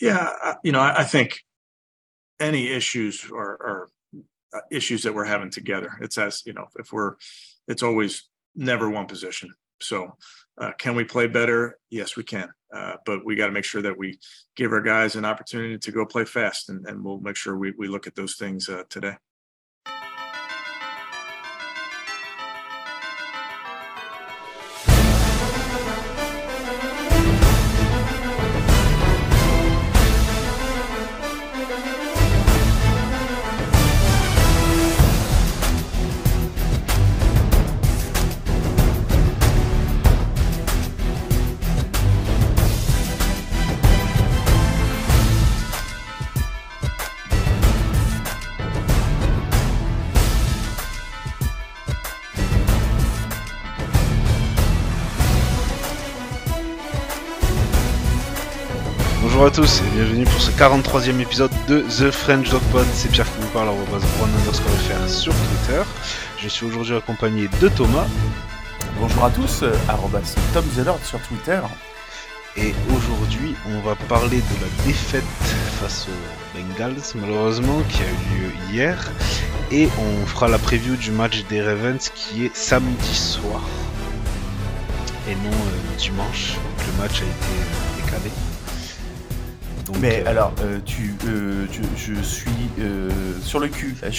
Yeah, you know, I, think any issues are, are uh, issues that we're having together. It's as you know, if we're, it's always never one position. So, uh, can we play better? Yes, we can. Uh, but we got to make sure that we give our guys an opportunity to go play fast, and, and we'll make sure we, we look at those things uh, today. Tous et bienvenue pour ce 43e épisode de The French Dog Pod. C'est Pierre qui vous parle, base Brown underscore FR sur Twitter. Je suis aujourd'hui accompagné de Thomas Bonjour à tous, euh, arrobas Tom Zellord sur Twitter. et aujourd'hui on va parler de la défaite face aux Bengals malheureusement qui a eu lieu hier et on fera la preview du match des Ravens qui est samedi soir et non euh, dimanche. Le match a été euh, décalé. Donc, Mais euh, alors, euh, tu, euh, je, je suis euh, sur le cul. là.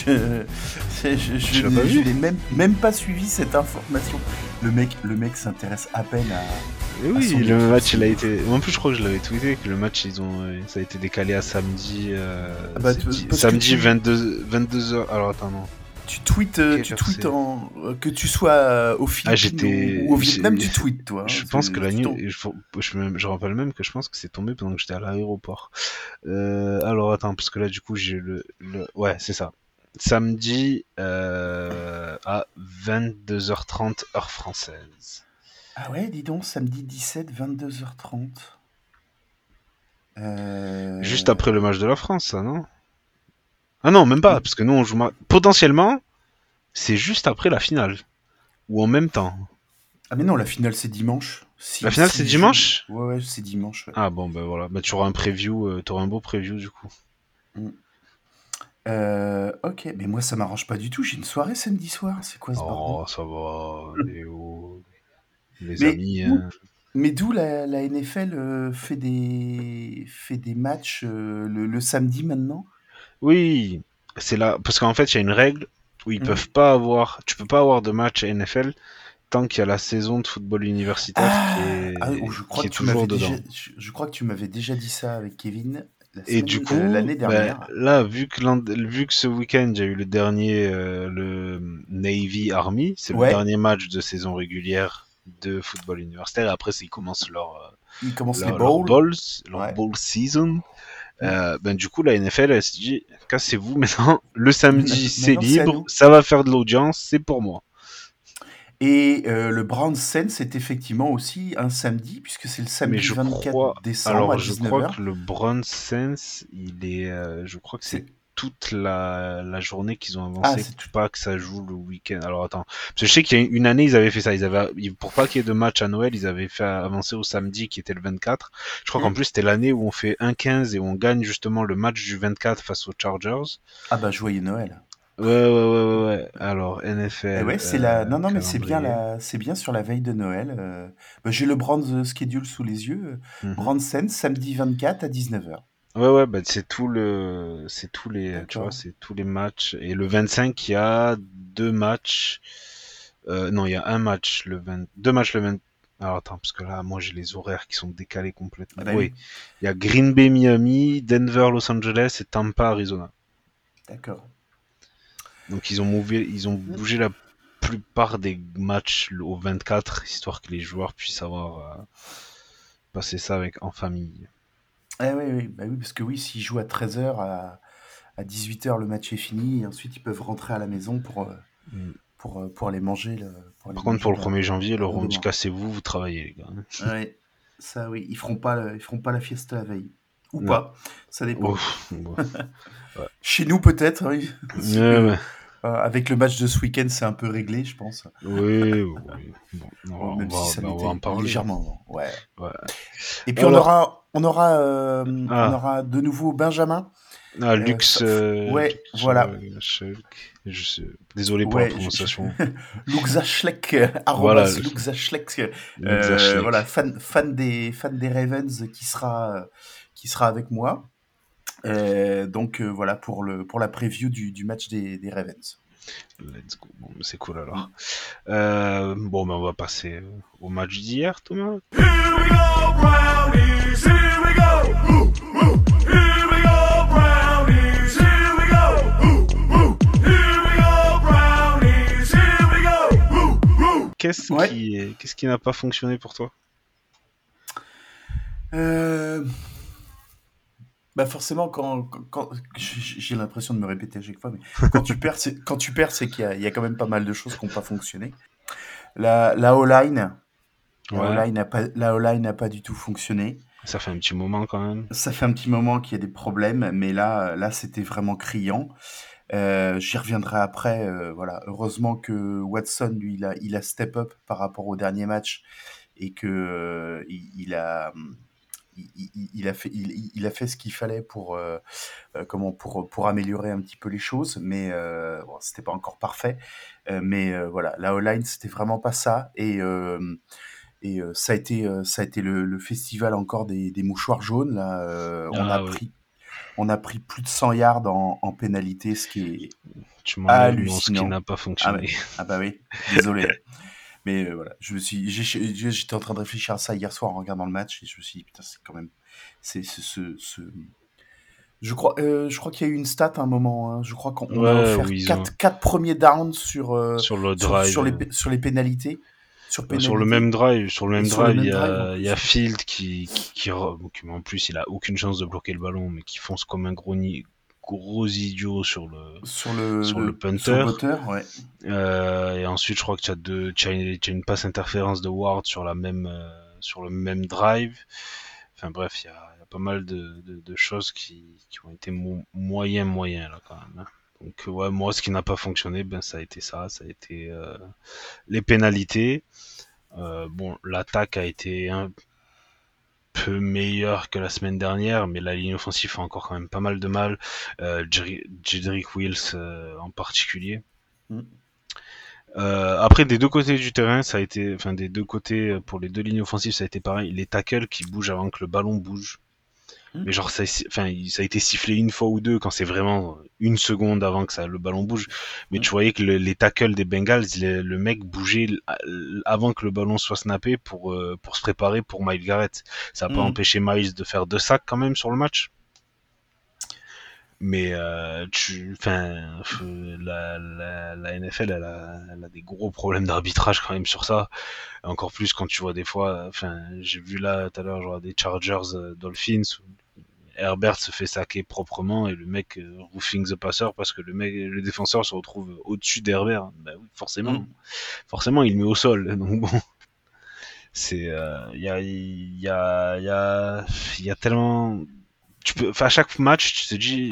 Je, je, je, Tu n'ai- même, même pas suivi cette information. Le mec, le mec s'intéresse à peine à. Et à oui, le match il a été. En plus, je crois que je l'avais tweeté que le match ils ont, ça a été décalé à samedi. Ah bah, tu- samedi tu- 22 22h. Alors attends non. Tu tweets, euh, tu tweets en euh, que tu sois euh, au Philippines j'étais- ou, ou au Vietnam, tu tweets toi. hein. je pense que la nuit, je, je, me- je rappelle même que je pense que c'est tombé pendant que j'étais à l'aéroport. Euh, alors attends, parce que là du coup j'ai le, le, ouais c'est ça. Samedi euh, à 22h30 heure française. Ah ouais, dis donc, samedi 17, 22h30. Euh, Juste après le match de la France, ça non? Ah non, même pas, parce que nous on joue potentiellement, c'est juste après la finale ou en même temps. Ah mais non, la finale c'est dimanche. Si- La finale, si c'est je- dimanche? Ouais, ouais, c'est dimanche. ouais. Ah bon ben voilà, bah tu auras un preview, euh, t'auras un beau preview du coup. Euh, ok, mais moi ça m'arrange pas du tout. J'ai une soirée samedi soir. C'est quoi ce bordel? Oh ça va, Léo, les Mais amis. hein. Mais d'où la, la NFL euh, fait des fait des matchs euh, le, le samedi maintenant? Oui, c'est là parce qu'en fait il y a une règle où ils Mhm. peuvent pas avoir, tu peux pas avoir de match NFL tant qu'il y a la saison de football universitaire qui est, Ah, je crois qui est que tu toujours dedans. déjà, je, je crois que tu m'avais déjà dit ça avec Kevin la Et du euh, coup, l'année bah, dernière. là, vu que, vu que ce week-end, il y a eu le dernier, euh, le Navy Army, c'est Ouais. le dernier match de saison régulière de football universitaire. Après, ils commencent leur, euh, Il commence leur, les leur bowls. bowls, leur Ouais. bowl season. Euh, ben, du coup, la NFL, elle se dit, cassez-vous maintenant. Le samedi, c'est libre. Ça va faire de l'audience. C'est pour moi. Et euh, le Brown Sense c'est effectivement aussi un samedi puisque c'est le samedi Mais je 24 crois, décembre alors, à je 19h. crois que le Bronze Sense, il est, euh, je crois que C'est- toute la, la journée qu'ils ont Ah, avancé c'est pour pas que ça joue le week-end. Alors attends, parce que je sais qu'il y a une année ils avaient fait ça, ils avaient pour pas qu'il y ait de match à Noël, ils avaient fait avancer au samedi qui était le 24. Je crois Mm. qu'en plus c'était l'année où on fait 1-15 et on gagne justement le match du 24 face aux Chargers. Ah bah joyeux Noël. Ouais ouais ouais ouais. ouais. Alors NFL. Eh ouais, c'est euh, la. Non non mais c'est bien la. C'est bien sur la veille de Noël. euh, bah, J'ai le Brand schedule sous les yeux. Mhm. Brand Sense samedi 24 à 19h. Ouais ouais, bah c'est tout le, c'est tous les, tu vois, c'est tous les matchs. Et le 25 il y a deux matchs. Euh, non, il y a un match le 20, deux matchs le 20. Alors attends, parce que là, moi j'ai les horaires qui sont décalés complètement. Ah bah oui. oui. Il y a Green Bay, Miami, Denver, Los Angeles et Tampa, Arizona. D'accord. Donc ils ont mouvé, ils ont bougé la plupart des matchs au 24 histoire que les joueurs puissent avoir euh, passé ça avec en famille. Eh oui, oui, bah oui, parce que oui, s'ils jouent à 13h, à, à 18h, le match est fini, et ensuite ils peuvent rentrer à la maison pour, euh, Mm. pour, euh, pour aller manger. Le, pour aller Par contre, pour le manger 1er janvier, leur on dit demain. cassez-vous, vous travaillez les gars. Ouais, ça oui, ils feront pas, le- ils feront pas la fiesta la veille. Ou Non. pas, ça dépend. Ouf. Chez nous peut-être, oui. Ouais, ouais. Euh, avec le match de ce week-end, c'est un peu réglé, je pense. Oui, oui. Bon, on même on va- si ça bah, on va en parler. légèrement. Ouais. Ouais. Et puis on Alors- aura, on aura, euh, Ah. on aura de nouveau Benjamin. Ah, Euh, Lux. euh, ouais, je- voilà. je- je sais- Désolé pour Ouais, la prononciation. Luxaschleck, Voilà. euh, Luxaschleck. voilà, fan, fan, des, fan des Ravens qui sera, euh, qui sera avec moi. Euh, donc euh, voilà pour, le, pour la preview du, du match des, des Ravens. Let's go. Bon, c'est cool alors. Euh, bon, ben, on va passer euh, au match d'hier, Thomas. Here we go, Brownies, here we go. Woo, woo. Here we go, Brownies, here we go. Woo, woo. Here we go, Brownies, here we go. Woo, woo. Qu'est-ce Ouais. qui, est- qu'est-ce qui n'a pas fonctionné pour toi? Euh, Bah forcément, quand, quand- quand- j'ai l'impression de me répéter à chaque fois, mais quand tu perds, c'est, quand tu perds, c'est qu'il y a, il y a quand même pas mal de choses qui n'ont pas fonctionné. La, la O-line, Ouais. N'a pas, la pas du tout fonctionné. Ça fait un petit moment quand même. Ça fait un petit moment qu'il y a des problèmes, mais là, là, c'était vraiment criant. Euh, J'y reviendrai après. euh, voilà, heureusement que Watson, lui, il a, il a step up par rapport au dernier match et que euh, il, il a, il, a fait, il, il a fait ce qu'il fallait pour, euh, euh, comment, pour, pour améliorer un petit peu les choses. Mais euh, bon, c'était pas encore parfait. Euh, mais voilà, la O-line, c'était vraiment pas ça. Et et ça a été, ça a été le, le festival encore des, des mouchoirs jaunes. Là, on, Ah a pris, on a pris plus de 100 yards en, en pénalité, ce qui est. Tu ce qui Hallucinant. n'a pas fonctionné. Ah bah oui, désolé. Mais euh, voilà, je me suis, j'étais en train de réfléchir à ça hier soir en regardant le match et je me suis dit putain c'est quand même, c'est ce, je crois, euh, je crois qu'il y a eu une stat à un moment. hein. Je crois qu'on on a Ouais, offert où ils 4, ont- premiers downs sur euh, sur le drive. sur les sur les pénalités. Sur, sur le même drive, sur le même le drive, même il y a, plus. il y a Field qui, qui, en plus il a aucune chance de bloquer le ballon, mais qui fonce comme un gros, ni- gros idiot sur le. sur le, sur le punter. sur ouais. Euh, et ensuite, je crois que tu as deux, tu as une, tu as une passe interférence de Ward sur la même, euh, sur le même drive. Enfin bref, il y a, il y a pas mal de, de, de choses qui, qui ont été mo- moyen moyen là quand même. hein. Donc ouais, moi ce qui n'a pas fonctionné, ben ça a été ça, ça a été euh, les pénalités. Euh, bon, l'attaque a été un peu meilleure que la semaine dernière, mais la ligne offensive a encore quand même pas mal de mal. Euh, Jedrick Wills euh, en particulier. Mm. Euh, après, des deux côtés du terrain, ça a été, enfin des deux côtés euh, pour les deux lignes offensives, ça a été pareil. Les tackles qui bougent avant que le ballon bouge. Mm. Mais genre, ça, a- enfin, ça a été sifflé une fois ou deux quand c'est vraiment une seconde avant que ça, le ballon bouge. Mais tu voyais que le- les tackles des Bengals, le, le mec bougeait avant que le ballon soit snappé pour, euh, pour se préparer pour Miles Garrett. Ça n'a pas Mm. empêché Miles de faire deux sacs quand même sur le match. Mais euh, tu, enfin, la, la, la NFL, elle a, elle a des gros problèmes d'arbitrage quand même sur ça. Encore plus quand tu vois des fois, enfin, j'ai vu là tout à l'heure, genre des Chargers euh, Dolphins Herbert se fait saquer proprement et le mec euh, roofing the passer parce que le mec, le défenseur se retrouve au-dessus d'Herbert. Ben oui, forcément, Mm. forcément, il met au sol. Donc bon, c'est, euh, il y a, il y a, il y a, il y a tellement, tu peux, à chaque match, tu te dis,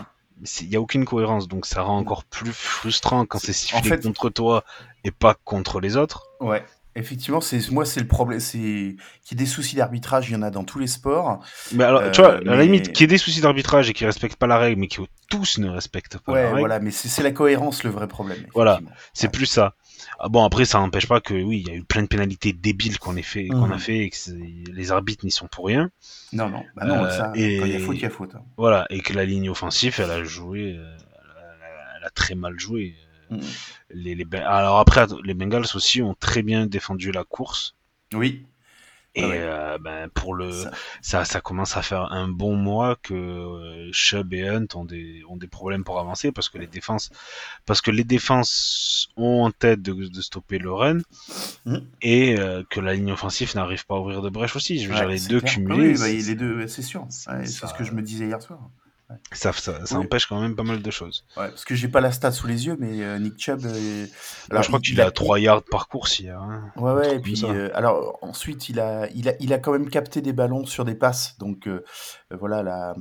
il y a aucune cohérence, donc ça rend encore plus frustrant quand c'est sifflé En fait- contre toi et pas contre les autres. Ouais. Effectivement, c'est moi c'est le problème, c'est qu'il y ait des soucis d'arbitrage, il y en a dans tous les sports. Mais alors, Euh, tu vois, à la mais- limite, qu'il y ait des soucis d'arbitrage et qu'ils respectent pas la règle, mais que tous ne respectent pas Ouais, la règle, voilà, mais c'est la cohérence le vrai problème. Voilà. c'est Ouais. plus ça. Ah bon, après, ça n'empêche pas que, oui, il y a eu plein de pénalités débiles qu'on ait fait, qu'on a Mhm. fait et que les arbitres n'y sont pour rien. Non, non, bah non, Euh, ça, et- quand il y a faute, il y a faute. hein. Voilà, et que la ligne offensive, elle a joué, euh, elle a, elle a très mal joué. Mhm. Les, les, alors après, les Bengals aussi ont très bien défendu la course. Oui, Et Ah ouais. euh, ben, pour le, ça- ça, ça commence à faire un bon mois que euh, Chubb et Hunt ont des, ont des problèmes pour avancer parce que les défenses, parce que les défenses ont en tête de, de stopper le run Mm. et euh, que la ligne offensive n'arrive pas à ouvrir de brèche aussi. Je veux ouais, dire, les c'est deux clair. cumulés. Oui, bah, les deux, c'est sûr. c'est- Ouais, c'est ça- ce que je me disais hier soir. Ouais. Ça, ça, ça Oui. empêche quand même pas mal de choses. Ouais, parce que j'ai pas la stat sous les yeux, mais euh, Nick Chubb. euh, Moi, je crois il- qu'il à 3 yards par course hier. hein. Ouais, ouais, et comme puis ça. euh, alors ensuite il a, il a, il a quand même capté des ballons sur des passes, donc voilà la,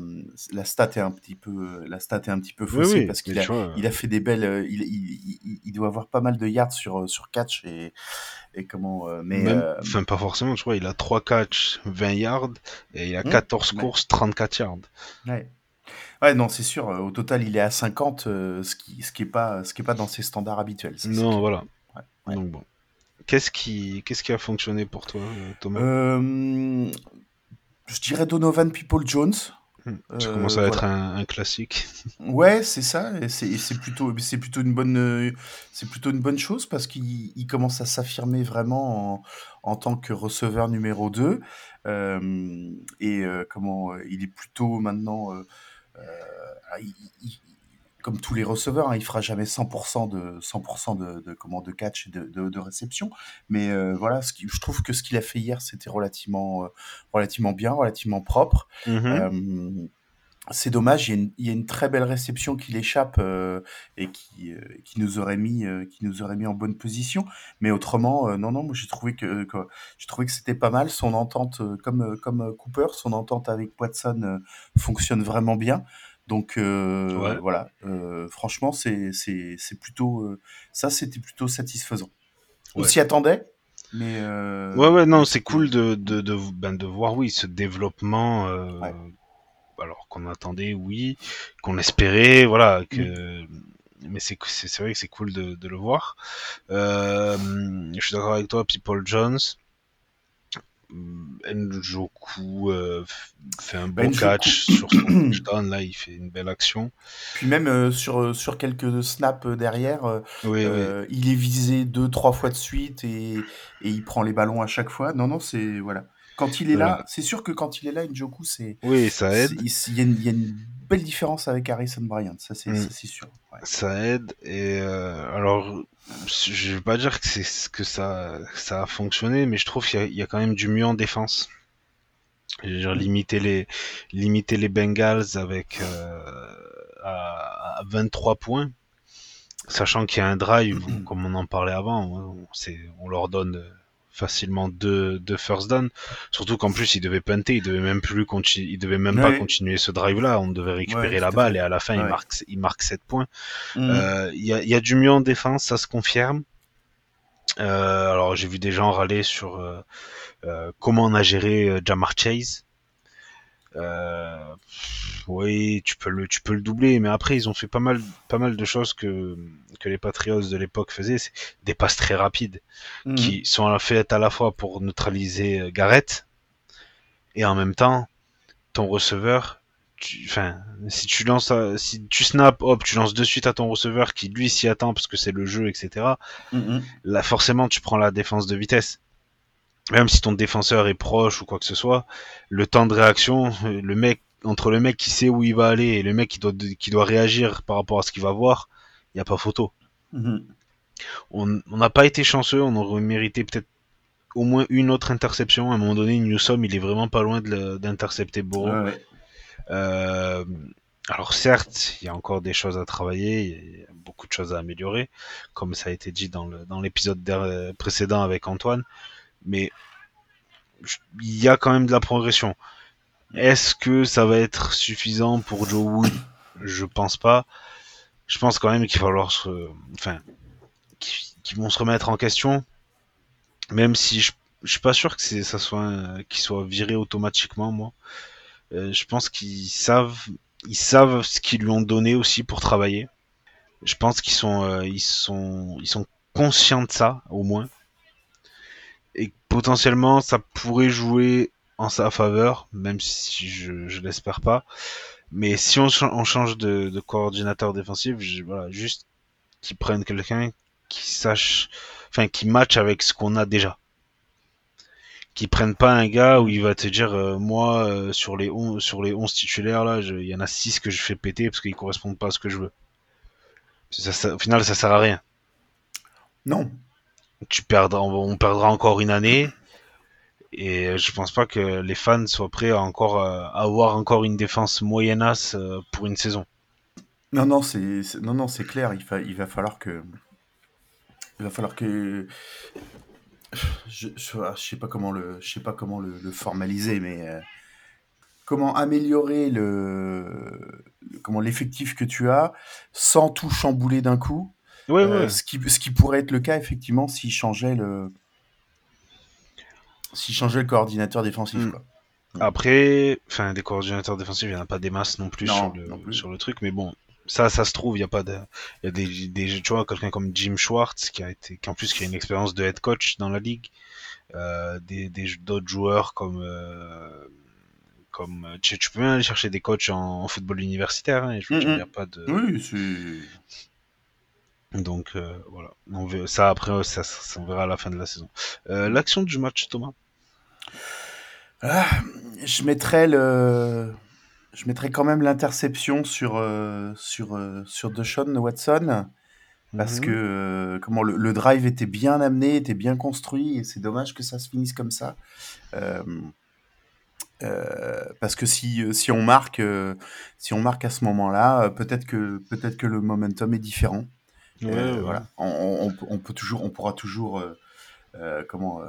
la stat est un petit peu, la stat est un petit peu faussée oui, parce qu'il a, vois, il a fait des belles, il, il, il, doit avoir pas mal de yards sur sur catch et et comment, mais enfin pas forcément, tu vois, il a 3 catchs, 20 yards, et il a Hum, 14 ouais. courses, 34 yards. ouais. Ouais, non, c'est sûr. euh, Au total, il est à 50, euh, ce qui, ce qui est pas, ce qui est pas dans ses standards habituels. ça, Non, voilà. Ouais, ouais. Donc bon. Qu'est-ce qui, qu'est-ce qui a fonctionné pour toi, euh, Thomas? Euh, je dirais Donovan People Jones. Hmm, Ça euh, commence à voilà. être un, un classique. Ouais, c'est ça. C'est plutôt, c'est plutôt une bonne, c'est plutôt une bonne chose parce qu'il il commence à s'affirmer vraiment en, en tant que receveur numéro 2. Euh, et comment, il est plutôt maintenant, il- il- comme tous les receveurs, hein, il fera jamais 100% de 100% de, de comment de catch et de, de, de réception. Mais euh, voilà, ce qui, je trouve que ce qu'il a fait hier, c'était relativement, euh, relativement bien, relativement propre. Mhm. Euh, c'est dommage, il y, a une, il y a une très belle réception qui l'échappe euh, et qui, euh, qui nous aurait mis, euh, qui nous aurait mis en bonne position. Mais autrement, euh, non, non, moi j'ai trouvé que, que j'ai trouvé que c'était pas mal. Son entente, comme comme Cooper, son entente avec Watson fonctionne vraiment bien. Donc Ouais. voilà, franchement, c'est c'est c'est plutôt ça, c'était plutôt satisfaisant. On Ouais. s'y attendait, mais Ouais, ouais, non, c'est cool de, de, de, ben, de voir, oui, ce développement, Ouais. Alors qu'on attendait, oui, qu'on espérait, voilà, que, mais c'est, vrai que c'est cool de, de le voir. Euh, je suis d'accord avec toi, People Jones. Njoku euh, fait un Ben, bon Njoku- catch sur son touchdown, là, il fait une belle action. Puis même euh, sur, sur quelques snaps derrière, euh, Oui, oui. il est visé deux, trois fois de suite et, et il prend les ballons à chaque fois. Non, non, c'est voilà. Quand il est là, c'est sûr que quand il est là, Njoku, c'est Oui, ça aide. il y, a une- il y a une belle différence avec Harrison Bryant, ça c'est Mm. sûr. Ouais. ça aide et euh, alors je vais pas dire que c'est que ça ça a fonctionné mais je trouve qu'il y, a- il y a quand même du mieux en défense je veux dire limiter les limiter les Bengals avec euh, à, à 23 points sachant qu'il y a un drive comme on en parlait avant on, c'est- on leur donne facilement deux, deux first down surtout qu'en plus ils devaient punter ils devaient même plus continuer ils devaient même pas continuer ce drive là on devait récupérer Ouais, la balle et à la fin ils Ouais. marquent ils marquent 7 points Mm. euh, Il y, a, il y a du mieux en défense, ça se confirme. Euh, alors j'ai vu des gens râler sur euh, euh, comment on a géré euh, Jamar Chase. Euh, oui, tu peux le tu peux le doubler, mais après ils ont fait pas mal pas mal de choses que que les Patriots de l'époque faisaient, c'est des passes très rapides Mhm. qui sont faites à la fois pour neutraliser euh, Garrett et en même temps ton receveur enfin si tu lances à- si tu snap hop tu lances de suite à ton receveur qui lui s'y attend parce que c'est le jeu etc Mhm. là forcément tu prends la défense de vitesse même si ton défenseur est proche ou quoi que ce soit le temps de réaction le mec entre le mec qui sait où il va aller et le mec qui doit qui doit réagir par rapport à ce qu'il va voir il y a pas photo Mhm. on n'a pas été chanceux, on aurait mérité peut-être au moins une autre interception. À un moment donné, Newsom, il est vraiment pas loin d'intercepter Burrow. Ouais. Euh, alors certes, il y a encore des choses à travailler, il y a beaucoup de choses à améliorer, comme ça a été dit dans l'épisode précédent avec Antoine, mais il y a quand même de la progression. Est-ce que ça va être suffisant pour Joe Wood? Je pense pas. Je pense quand même qu'il va falloir se, enfin, qu'ils qu'ils vont se remettre en question, même si je, je suis pas sûr que c'est ça soit un- qu'il soit viré automatiquement moi. Euh, je pense qu'ils savent ils savent ce qu'ils lui ont donné aussi pour travailler. Je pense qu'ils sont euh, ils sont ils sont conscients de ça au moins potentiellement ça pourrait jouer en sa faveur même si je je l'espère pas. Mais si on, on change de, de coordinateur défensif, je- voilà, juste qu'ils prennent quelqu'un qui sache, enfin qui match avec ce qu'on a déjà. Qui prennent pas un gars où il va te dire euh, moi euh, sur les 11 sur les 11 titulaires là, il y en a 6 que je fais péter parce qu'ils correspondent pas à ce que je veux. Ça, ça- au final ça sert à rien. Non. Tu perdras on, perdra encore une année Et je pense pas que les fans soient prêts à encore euh, avoir encore une défense moyennasse euh, pour une saison. Non, non, c'est clair. Il, va falloir que. Il va falloir que. Je, je, ah, sais pas comment le, formaliser, mais euh, comment améliorer le- comment l'effectif que tu as sans tout chambouler d'un coup. Ouais, Euh, ouais. ce qui, ce qui pourrait être le cas effectivement s'il changeait le, s'il changeait le coordinateur défensif. Mm. Quoi. Après, enfin, des coordinateurs défensifs, il n'y en a pas des masses non plus, Non, sur, le, non plus. sur le truc, mais bon, ça, ça se trouve, il y a pas de, il y a des, des, tu vois, quelqu'un comme Jim Schwartz qui a été, qui en plus qui a une expérience de head coach dans la ligue, euh, des, des d'autres joueurs comme, euh, comme, euh, tu, tu peux même aller chercher des coachs en, en football universitaire, hein, je veux a pas de, Oui, c'est. Donc euh, voilà, on verra, ça après, ça, ça, on verra à la fin de la saison. Euh, l'action du match, Thomas? Ah, je mettrais le, je mettrais quand même l'interception sur euh, sur euh, sur Deshaun Watson parce Mhm. que comment le, le drive était bien amené, était bien construit et c'est dommage que ça se finisse comme ça. Euh, parce que si si on marque euh, si on marque à ce moment-là, euh, peut-être que peut-être que le momentum est différent. Ouais, Euh, ouais. Voilà, on, on- on peut- toujours, on pourra toujours euh, euh, comment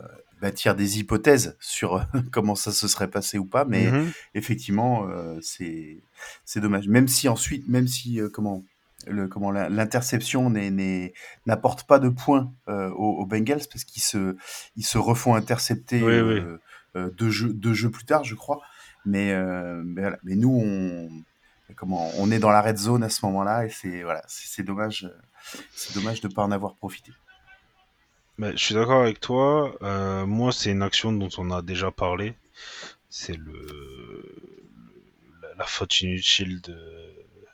bâtir des hypothèses sur comment ça se serait passé ou pas, mais Mhm. effectivement, euh, c'est c'est dommage. Même si ensuite, même si euh, comment le comment l'interception n'apporte pas de points euh, aux, aux Bengals parce qu'ils se ils se refont intercepter Oui, oui. deux jeux deux jeux plus tard, je crois. Mais mais, voilà. mais nous on comment on est dans la red zone à ce moment-là et c'est voilà c'est dommage c'est dommage de pas en avoir profité. Ben, je suis d'accord avec toi. Euh, moi, c'est une action dont on a déjà parlé. C'est le la, la faute inutile de,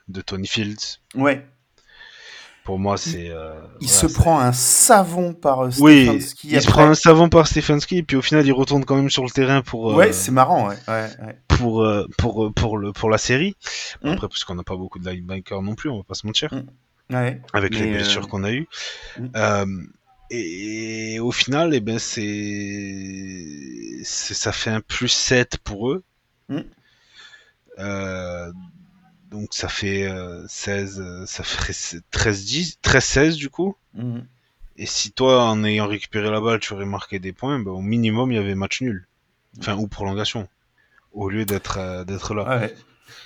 de Tony Fields. Ouais, Pour moi, c'est. euh, il voilà, se prend un savon par euh, Oui, Stefanski il se prend un savon par Stefanski, et puis au final, il retourne quand même sur le terrain pour Ouais, c'est marrant, ouais. ouais, ouais. pour pour pour le pour la série. Mm. Après, parce qu'on n'a pas beaucoup de linebackers non plus, on va pas se mentir. Ouais. avec les blessures euh, qu'on a eues. mm. Euh, et, au final, eh ben, c'est, ça fait un plus 7 pour eux. Mm. Euh, donc ça fait euh, 16, euh, ça ferait 13, 10, 13, 16 du coup. Mhm. Et si toi, en ayant récupéré la balle, tu aurais marqué des points, ben, au minimum, il y avait match nul. Enfin, ou prolongation. Au lieu d'être euh, d'être là. Ouais.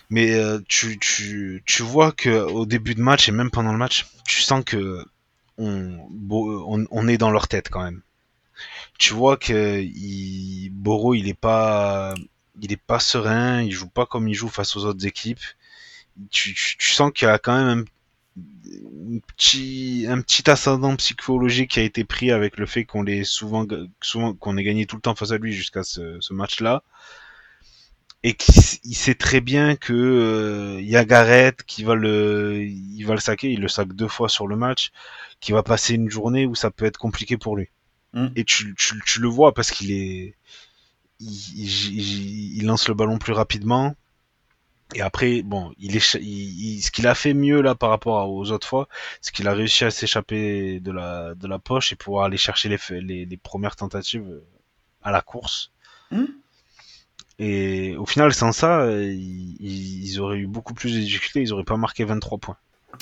Mais euh, tu, tu, tu vois que au début de match et même pendant le match, tu sens que on, on, est dans leur tête quand même. Tu vois que il, Boro il est pas il est pas serein, il joue pas comme il joue face aux autres équipes. Tu, tu, sens qu'il y a quand même un, petit un petit ascendant psychologique qui a été pris avec le fait qu'on souvent souvent qu'on ait gagné tout le temps face à lui jusqu'à ce, ce match là et qu'il sait très bien que euh, y a Garrett qui va le il va le saquer, il le sac deux fois sur le match, qui va passer une journée où ça peut être compliqué pour lui. Mm. Et tu, tu, tu le vois parce qu'il est il, il- il lance le ballon plus rapidement. Et après, bon, il est, il, il- ce qu'il a fait mieux là par rapport aux autres fois, c'est qu'il a réussi à s'échapper de la, de la poche et pouvoir aller chercher les, les, les premières tentatives euh, à la course. Mm. Et au final, sans ça, euh, ils, auraient eu beaucoup plus de difficultés, ils auraient pas marqué 23 points.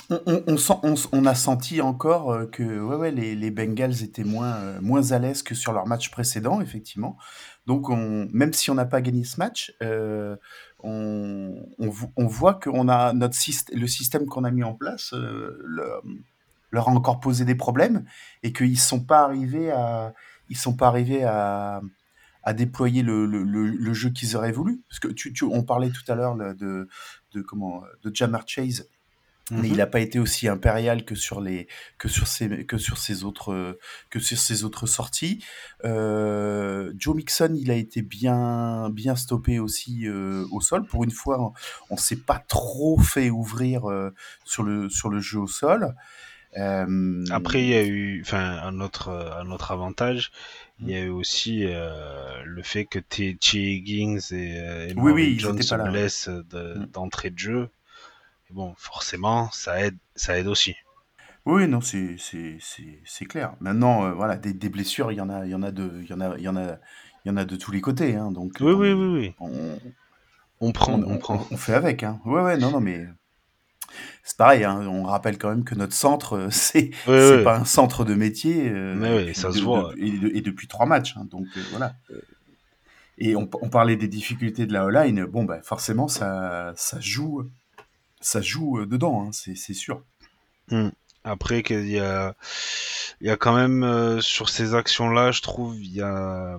On, a senti encore euh, que ouais, les, Bengals étaient moins, euh, moins à l'aise que sur leur match précédent, effectivement. Donc, on, même si on n'a pas gagné ce match, on, on, vo- on voit que a notre le système qu'on a mis en place le- leur a encore posé des problèmes et qu'ils sont pas arrivés à ils sont pas arrivés à, à déployer le, le, le, le jeu qu'ils auraient voulu. Parce que tu, tu, on parlait tout à l'heure de, de comment de Jamar Chase mais il n'a pas été aussi impérial que sur les que sur ses que sur ses autres que sur ses autres sorties. Euh, Joe Mixon, il a été bien bien stoppé aussi euh, au sol. Pour une fois, on s'est pas trop fait ouvrir euh, sur le sur le jeu au sol. Euh, Après, il y a eu, enfin, un autre, euh, un autre avantage, il y a eu aussi euh, le fait que T. Higgins et, euh, et Oui, oui, Jones se blessent de- d'entrée de jeu. Et bon, forcément, ça aide, ça aide aussi. Oui, non, c'est clair. Maintenant, euh, voilà, des, des blessures, il y en a il y en a de il y en a il y en a il y en a de tous les côtés. Hein, donc, Oui, euh, oui, oui, oui. On, On prend, on, on on- prend. on fait avec. Hein. Ouais, ouais, non, non, mais c'est pareil. Hein, on rappelle quand même que notre centre, euh, c'est ouais. pas un centre de métier. euh, depuis ça se voit. de- et, de- et depuis trois matchs. hein, donc euh, voilà. Et on, on parlait des difficultés de la O-line. Bon, bah, forcément, ça, ça joue, ça joue dedans. Hein, c'est sûr. Après, qu'il y a, il y a quand même euh, sur ces actions-là, je trouve, il y a,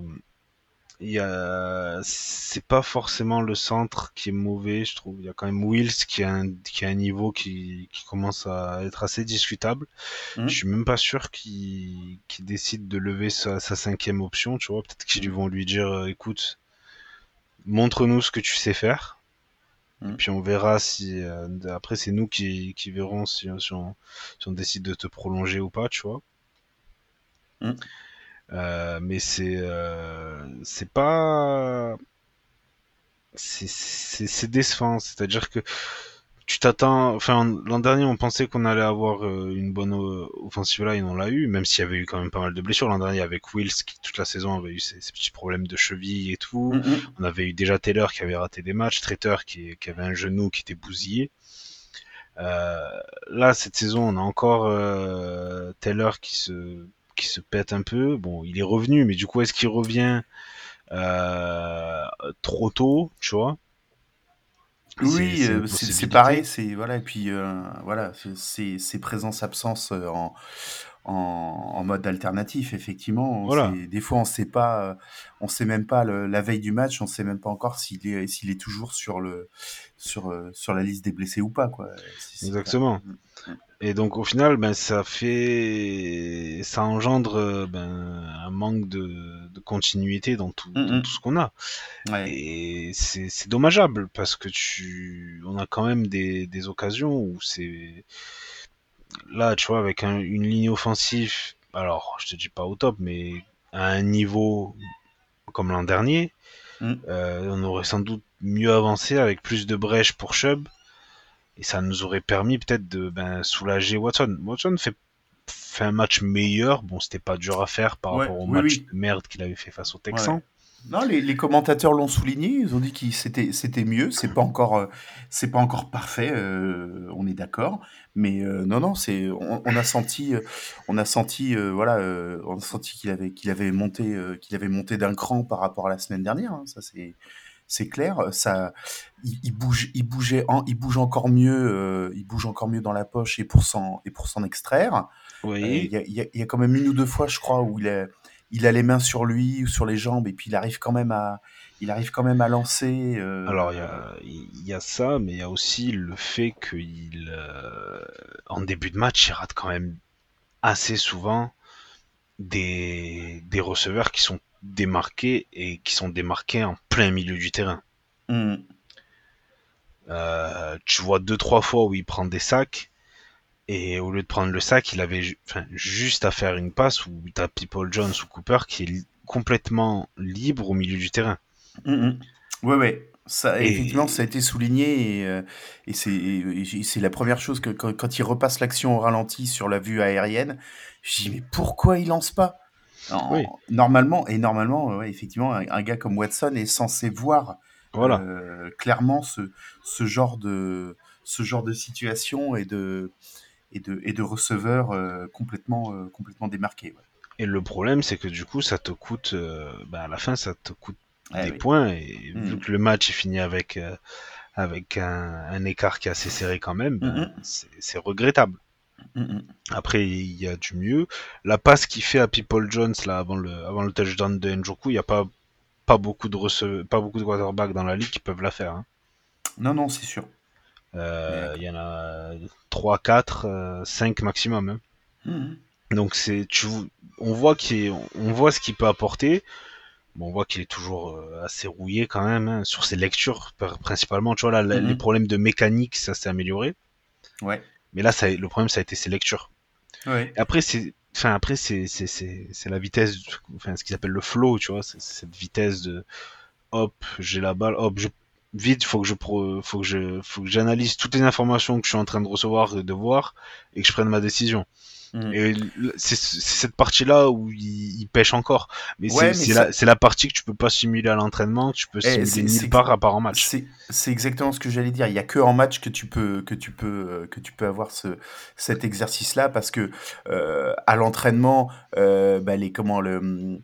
il y a, c'est pas forcément le centre qui est mauvais, je trouve. Il y a quand même Wills qui a un, qui a un niveau qui, qui commence à être assez discutable. Mhm. Je suis même pas sûr qu'il, qu'il décide de lever sa, sa cinquième option, tu vois. Peut-être qu'ils vont lui dire, euh, écoute, montre-nous ce que tu sais faire. Et Mhm. puis on verra si euh, après c'est nous qui, qui verrons si, si on, si on décide de te prolonger ou pas, tu vois. Mhm. Euh, mais c'est euh, c'est pas c'est c'est c'est décevant, c'est-à-dire que tu t'attends enfin l'an dernier on pensait qu'on allait avoir euh, une bonne offensive line, on l'a eu même s'il y avait eu quand même pas mal de blessures l'an dernier avec Wills qui toute la saison avait eu ses, ses petits problèmes de cheville et tout. Mm, mm. On avait eu déjà Taylor qui avait raté des matchs, Traiter qui, qui avait un genou qui était bousillé. Euh, là, cette saison, on a encore euh, Taylor qui se, qui se pète un peu. Bon, il est revenu, mais du coup, est-ce qu'il revient euh, trop tôt, tu vois? Oui, C'est- euh, pareil, c'est voilà, et puis euh, voilà, c'est- présence-absence euh, en, en, en mode alternatif, effectivement. Voilà. des fois, on sait pas, euh, on sait même pas le- la veille du match, on sait même pas encore s'il est s'il est toujours sur le sur euh, sur la liste des blessés ou pas, quoi. Exactement. clair. Et donc, au final, ben, ça fait, ça engendre euh, ben, un manque de, de continuité dans tout, dans Mhm. tout ce qu'on a. Ouais. Et c'est c'est dommageable parce que tu, on a quand même des, des occasions où c'est là, tu vois, avec un- une ligne offensive. Alors, je te dis pas au top, mais à un niveau comme l'an dernier, Mhm. euh, on aurait sans doute mieux avancé avec plus de brèches pour Chubb et ça nous aurait permis peut-être de ben, soulager Watson. Watson fait fait un match meilleur. Bon, c'était pas dur à faire par Ouais, rapport au oui, match oui. de merde qu'il avait fait face aux Texans. Ouais. Non, les, les commentateurs l'ont souligné. Ils ont dit que c'était c'était mieux. C'est pas encore euh, c'est pas encore parfait. euh, on est d'accord. Mais euh, non, non, c'est on, on a senti on a senti euh, voilà on a senti qu'il avait qu'il avait monté qu'il avait monté d'un cran par rapport à la semaine dernière. hein. ça c'est c'est clair. Ça il, il bouge il bougeait en, il bouge encore mieux il bouge encore mieux dans la poche et pour s'en et pour s'en extraire. Oui. Il y, a, y a- y a quand même une ou deux fois, je crois, où il a, il a les mains sur lui ou sur les jambes, et puis il arrive quand même à, il arrive quand même à lancer. euh, Alors il y a, il y a ça, mais il y a aussi le fait qu'il, euh, en début de match, il rate quand même assez souvent des, des receveurs qui sont démarqués et qui sont démarqués en plein milieu du terrain. hmm, Euh, tu vois deux trois fois où il prend des sacs et au lieu de prendre le sac, il avait ju- enfin, juste à faire une passe où t'as People Jones ou Cooper qui est li- complètement libre au milieu du terrain. hmm, hmm. Ouais, ouais. Ça, Et- effectivement, ça a été souligné et, euh, et c'est et- et c'est la première chose que quand, quand il repasse l'action au ralenti sur la vue aérienne, je dis mais pourquoi il lance pas? En- Oui. Normalement et normalement, ouais, effectivement, un, un gars comme Watson est censé voir Voilà. euh, clairement ce, ce genre de ce genre de situation et de et de et de receveurs euh, complètement euh, complètement ouais. Et le problème, c'est que du coup, ça te coûte, euh, bah, à la fin, ça te coûte Ah des oui. points. Et Mhm. vu que le match est fini avec, euh, avec un, un écart qui est assez serré quand même, Mhm. c'est regrettable. Mm, mm. Après, il y a du mieux. La passe qu'il fait à People Jones là avant le, avant le touchdown de Njoku, il n'y a pas, pas beaucoup de pas beaucoup de quarterbacks dans la ligue qui peuvent la faire. hein. Non non, c'est sûr. Euh, Il y en a 3, 4, 5 maximum. hein. Mm. Donc c'est, tu, on voit qu'il, on voit ce qu'il peut apporter. Bon, on voit qu'il est toujours euh, assez rouillé quand même hein, sur ses lectures principalement. Tu vois là, Mhm. les problèmes de mécanique, ça s'est amélioré. Ouais. Mais là, ça, le problème, ça a été ses lectures. Ouais. Après, c'est, enfin après, c'est, c'est, c'est, c'est la vitesse, enfin ce qu'ils appellent le flow, tu vois, cette vitesse de, hop, j'ai la balle, hop, je, vite, faut que je pro, faut que je, faut que j'analyse toutes les informations que je suis en train de recevoir et de voir et que je prenne ma décision. Mhm. Et c'est cette partie-là où il, il pêche encore. Mais Ouais, c'est la, partie que tu peux pas simuler à l'entraînement, que tu peux Eh, simuler nulle part à part en match. C'est exactement ce que j'allais dire. Il y a que en match que tu peux que tu peux euh, que tu peux avoir ce cet exercice-là parce que euh, à l'entraînement, euh, bah, les comment le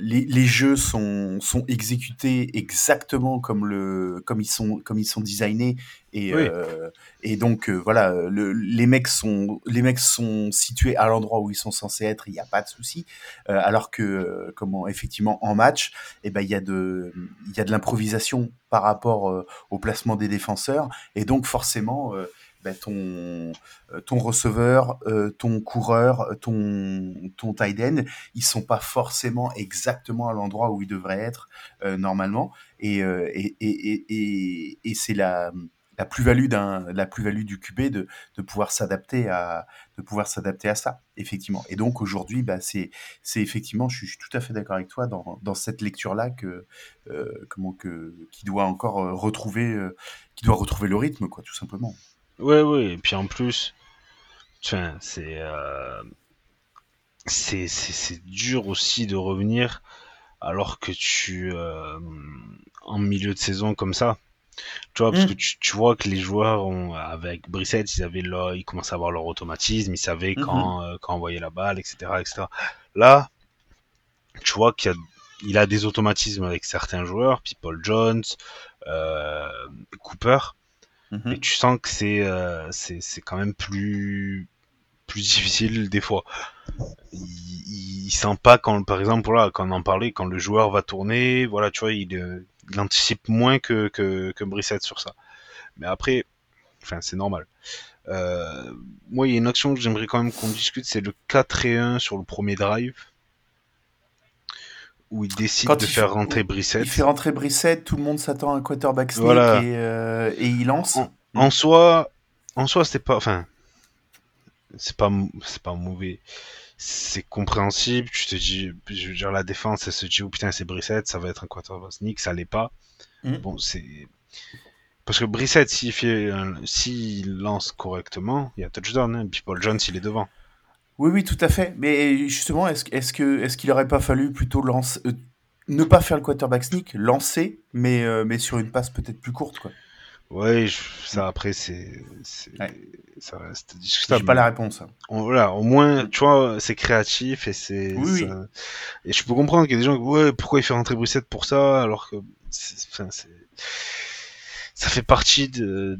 les, les jeux sont sont exécutés exactement comme le comme ils sont comme ils sont designés et Oui. euh, et donc euh, voilà le, les mecs sont les mecs sont situés à l'endroit où ils sont censés être. Il n'y a pas de souci. Euh, alors que euh, comment effectivement en match eh ben il y a de il y a de l'improvisation par rapport euh, au placement des défenseurs et donc forcément ben, ton euh, ton receveur, euh, ton coureur, euh, ton ton tight end, ils sont pas forcément exactement à l'endroit où ils devraient être normalement. Et et et et, c'est la la plus-value d'un la plus-value du QB de de pouvoir s'adapter à de pouvoir s'adapter à ça effectivement. Et donc aujourd'hui bah c'est c'est effectivement je suis, tout à fait d'accord avec toi dans dans cette lecture là que comment que qui doit encore retrouver qui doit retrouver le rythme quoi tout simplement Ouais, ouais. Et puis en plus, c'est euh, c'est c'est c'est dur aussi de revenir alors que tu euh, en milieu de saison comme ça. Tu vois, parce que tu, tu vois que les joueurs ont, avec Brissett, ils avaient leur, ils commençaient à avoir leur automatisme, ils savaient quand, euh, quand envoyer la balle, etc., etc. Là, tu vois qu'il y a, il a des automatismes avec certains joueurs, puis Paul Jones, euh, Cooper, Mhm. et tu sens que c'est, euh, c'est, quand même plus, plus difficile des fois. Il, il sent pas quand, par exemple, voilà, quand on en parlait, quand le joueur va tourner, voilà, tu vois, il, euh, il anticipe moins que, que, que Brissett sur ça. Mais après, enfin, c'est normal. Euh, moi, il y a une action que j'aimerais quand même qu'on discute, c'est le 4 et 1 sur le premier drive, où il décide Quand de il faire fait- rentrer Brissett. il fait rentrer Brissett tout le monde s'attend à un quarterback sneak Voilà. et, euh, et il lance En- En soi, en soi, c'est pas, enfin, c'est pas, c'est pas mauvais. C'est compréhensible. Tu te dis, je veux dire, la défense, elle se dit, oh putain, c'est Brissett, ça va être un quarterback sneak, ça l'est pas. Mhm. Bon, c'est, parce que Brissett, s'il fait, un- s'il lance correctement, il y a touchdown, hein, puis Paul Jones, il est devant. Oui, oui, tout à fait. Mais justement, est-ce est-ce que est-ce qu'il aurait pas fallu plutôt lancer, euh, ne pas faire le quarterback sneak, lancer, mais euh, mais sur une passe peut-être plus courte, quoi? Ouais, je- ça après, c'est, Ouais. ça reste J'ai discutable. pas la réponse. hein. On- voilà, au moins, tu vois, c'est créatif et c'est. Oui, oui. ça- Et je peux comprendre qu'il y a des gens qui ouais, pourquoi il fait rentrer Brissette pour ça, alors que enfin, ça fait partie de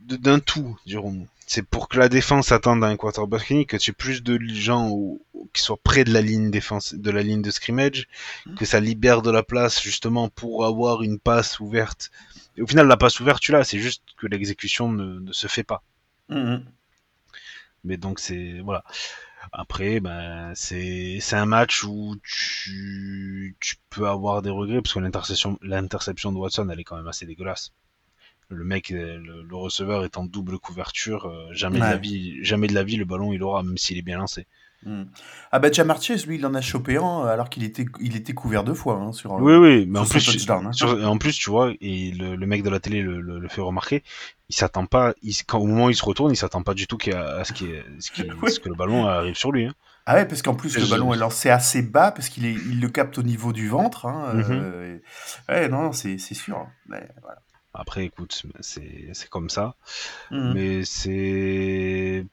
de- d'un tout, dirons-nous. C'est pour que la défense attende un quarterback sneak, que tu aies plus de gens au- qui soient près de la ligne défense, de la ligne de scrimmage, Mm. que ça libère de la place justement pour avoir une passe ouverte. Et au final, la passe ouverte, tu l'as, c'est juste que l'exécution ne, ne se fait pas. Mhm. Mais donc c'est voilà. Après, ben c'est c'est un match où tu tu peux avoir des regrets parce que l'interception l'interception de Watson elle est quand même assez dégueulasse. Le mec, euh, le, le receveur est en double couverture, euh, jamais de la vie, jamais de la vie le ballon il aura même s'il est bien lancé. Mhm. Ah bah Jamar Chase, lui, il en a chopé un alors qu'il était il était couvert deux fois hein, sur. euh, Oui oui, mais en plus touchdown, hein. sur- en plus tu vois et le, le mec de la télé le, le, le fait remarquer, il s'attend pas, il, quand au moment où il se retourne, il s'attend pas du tout a- à ce, Oui. que le ballon arrive sur lui. Hein. Ah ouais, parce qu'en plus, le ballon est lancé assez bas, parce qu'il il le capte au niveau du ventre. Hein, Mhm. euh, et- Ouais, non, non, c'est c'est sûr. hein. Mais, voilà. Après écoute, c'est c'est comme ça. Mhm. mais c'est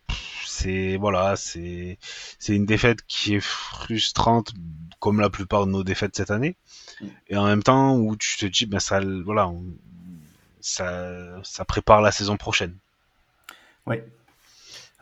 c'est voilà c'est c'est une défaite qui est frustrante comme la plupart de nos défaites cette année Mm. et en même temps où tu te dis ben ça voilà on- ça ça prépare la saison prochaine Ouais.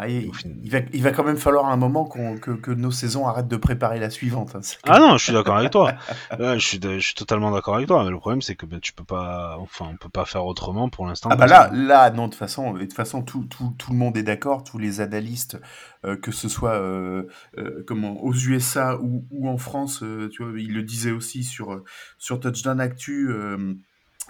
Ah, il, va, il va quand même falloir un moment que, que nos saisons arrêtent de préparer la suivante. hein. Ah non je suis d'accord avec toi Là, je suis de- je suis totalement d'accord avec toi mais le problème c'est que ben, tu peux pas enfin on peut pas faire autrement pour l'instant Ah bah là, là, non, de toute façon, de toute façon, tout, tout, tout le monde est d'accord, tous les analystes, euh, que ce soit euh, euh, comment aux USA ou, ou en France, tu vois, il le disait aussi sur sur Touchdown Actu.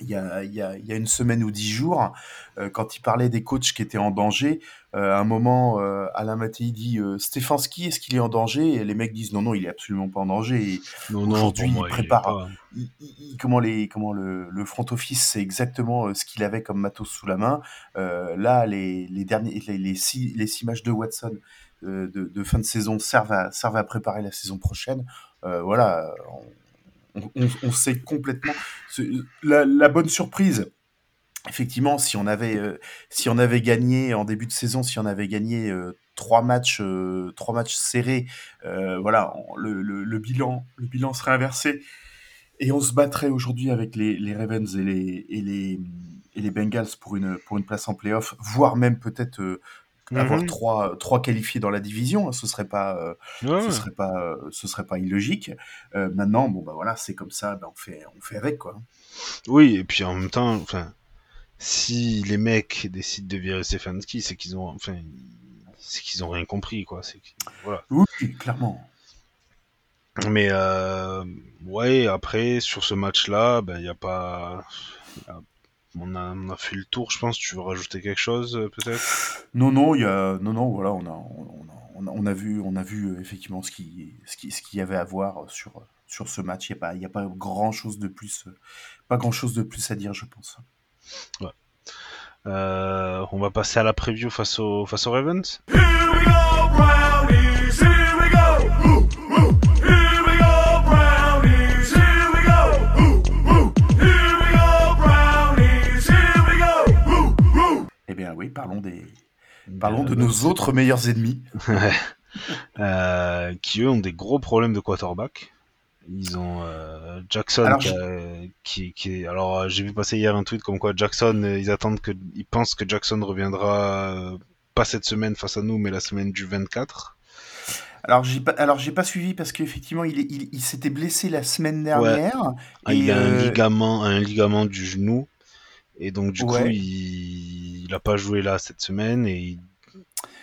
Il y a, il y a, il y a une semaine ou dix jours, euh, quand il parlait des coachs qui étaient en danger, euh, à un moment, euh, Alain Mattei dit Stefanski, est-ce qu'il est en danger? Et les mecs disent non, non, il est absolument pas en danger. Aujourd'hui, il prépare. il- il- comment les, comment le, le front office, c'est exactement ce qu'il avait comme matos sous la main. Là, les, les derniers, les, les six, les six matchs de Watson de, de fin de saison servent à, servent à préparer la saison prochaine. Voilà, on, on, sait complètement la, bonne surprise. Effectivement, si on avait, euh, si on avait gagné en début de saison, si on avait gagné euh, trois matchs, euh, trois matchs serrés, voilà, le, le bilan, le bilan serait inversé et on se battrait aujourd'hui avec les, les Ravens et les, et les, et les Bengals pour une, pour une place en playoff, voire même peut-être avoir Mhm. trois, trois qualifiés dans la division. ce serait pas, euh, Ouais, ce serait pas, euh, ce serait pas illogique. Euh, maintenant, bon bah voilà, c'est comme ça, ben, on fait, on fait avec quoi. Oui, et puis en même temps, enfin, si les mecs décident de virer Stefanski, c'est qu'ils ont, enfin, c'est qu'ils ont rien compris, quoi. C'est voilà. Oui, clairement. Mais euh, ouais, après sur ce match-là, ben il y a pas, y a- on a, on a fait le tour, je pense. Tu veux rajouter quelque chose, euh, peut-être? Non, non, il y a, non, non, voilà, on a, on a, on a, on a vu, on a vu euh, effectivement ce qui, ce qui, ce qu'il y avait à voir sur, sur ce match. Il y a pas, il y a pas grand chose de plus, euh, pas grand chose de plus à dire, je pense. Euh, On va passer à la preview face aux face aux Ravens. Oui, parlons des, parlons de nos autres meilleurs ennemis. euh, qui eux ont des gros problèmes de quarterback. Ils ont euh, Jackson Alors, qui, a- qui, qui est- alors euh, j'ai vu passer hier un tweet comme quoi Jackson ils attendent que ils pensent que Jackson reviendra euh, pas cette semaine face à nous mais la semaine du 24. Alors, j'ai pas, alors j'ai pas suivi parce qu'effectivement, il, il, il s'était blessé la semaine dernière. Ah, et, il a un ligament un ligament du genou et donc du coup Ouais. il, il a pas joué là cette semaine et il,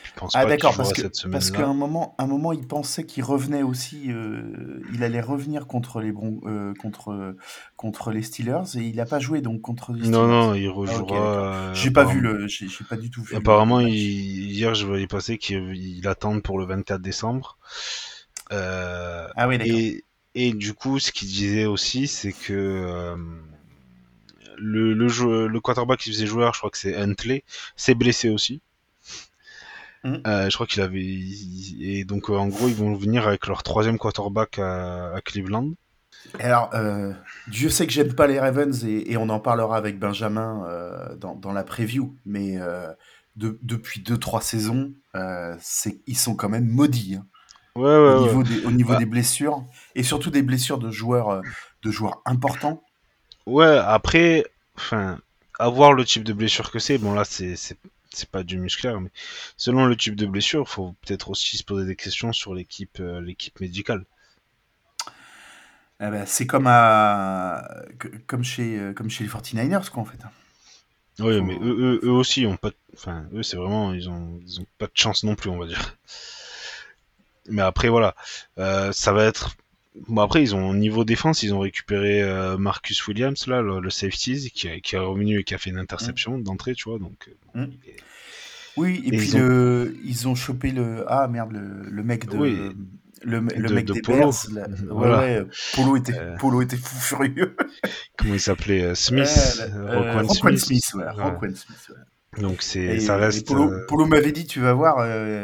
je pense Ah pas qu'il parce que cette semaine parce qu'à un moment, un moment, il pensait qu'il revenait aussi. euh, il allait revenir contre les Bron- euh, contre contre les Steelers et il a pas joué donc contre les Steelers. Non non il Ah, rejouera. d'accord. euh, J'ai pas vu le, j'ai pas du tout vu. Apparemment, le il- hier, je voyais passer qu'il il attend pour le 24 décembre. Euh, Ah oui, d'accord. et, et du coup, ce qu'il disait aussi, c'est que euh, le, le, jou- le quarterback qui faisait joueur, je crois que c'est Huntley, s'est blessé aussi. Mhm. Euh, je crois qu'il avait. Et donc, euh, en gros, ils vont venir avec leur troisième quarterback à, à Cleveland. Alors, euh, Dieu sait que j'aime pas les Ravens et, et on en parlera avec Benjamin euh, dans, dans la preview, mais euh, de- depuis deux trois saisons, euh, c'est ils sont quand même maudits. hein. Ouais, ouais, au ouais. niveau, des, au niveau Bah. des blessures et surtout des blessures de joueurs, de joueurs importants. Ouais, après, enfin, avoir le type de blessure que c'est, bon là, c'est pas du musculaire, mais selon le type de blessure, faut peut-être aussi se poser des questions sur l'équipe euh, l'équipe médicale. Eh ben, c'est comme, à, comme, chez, euh, comme chez les 49ers, quoi, en fait. Oui, mais eux, eux, eux aussi ont pas, de- enfin, eux c'est vraiment, ils ont, ils ont pas de chance non plus, on va dire. Mais après voilà, euh, ça va être. Bon après ils ont au niveau défense, ils ont récupéré euh, Marcus Williams là, le, le safety qui, est- qui est revenu et qui a fait une interception d'entrée, tu vois, donc. euh, bon, Mm. est- Oui, et, Et puis ils ont- le, ils ont chopé le. Ah merde, le, le mec de. Oui. Le, le De- mec de des Polo. Bears. là. Ouais, Voilà. ouais, Polo était, Euh. Polo était fou furieux. Comment il s'appelait Smith, Euh, Smith. Smith, ouais. Roquan Smith, ouais. Donc c'est, ça reste. Polo, Polo m'avait dit tu vas voir,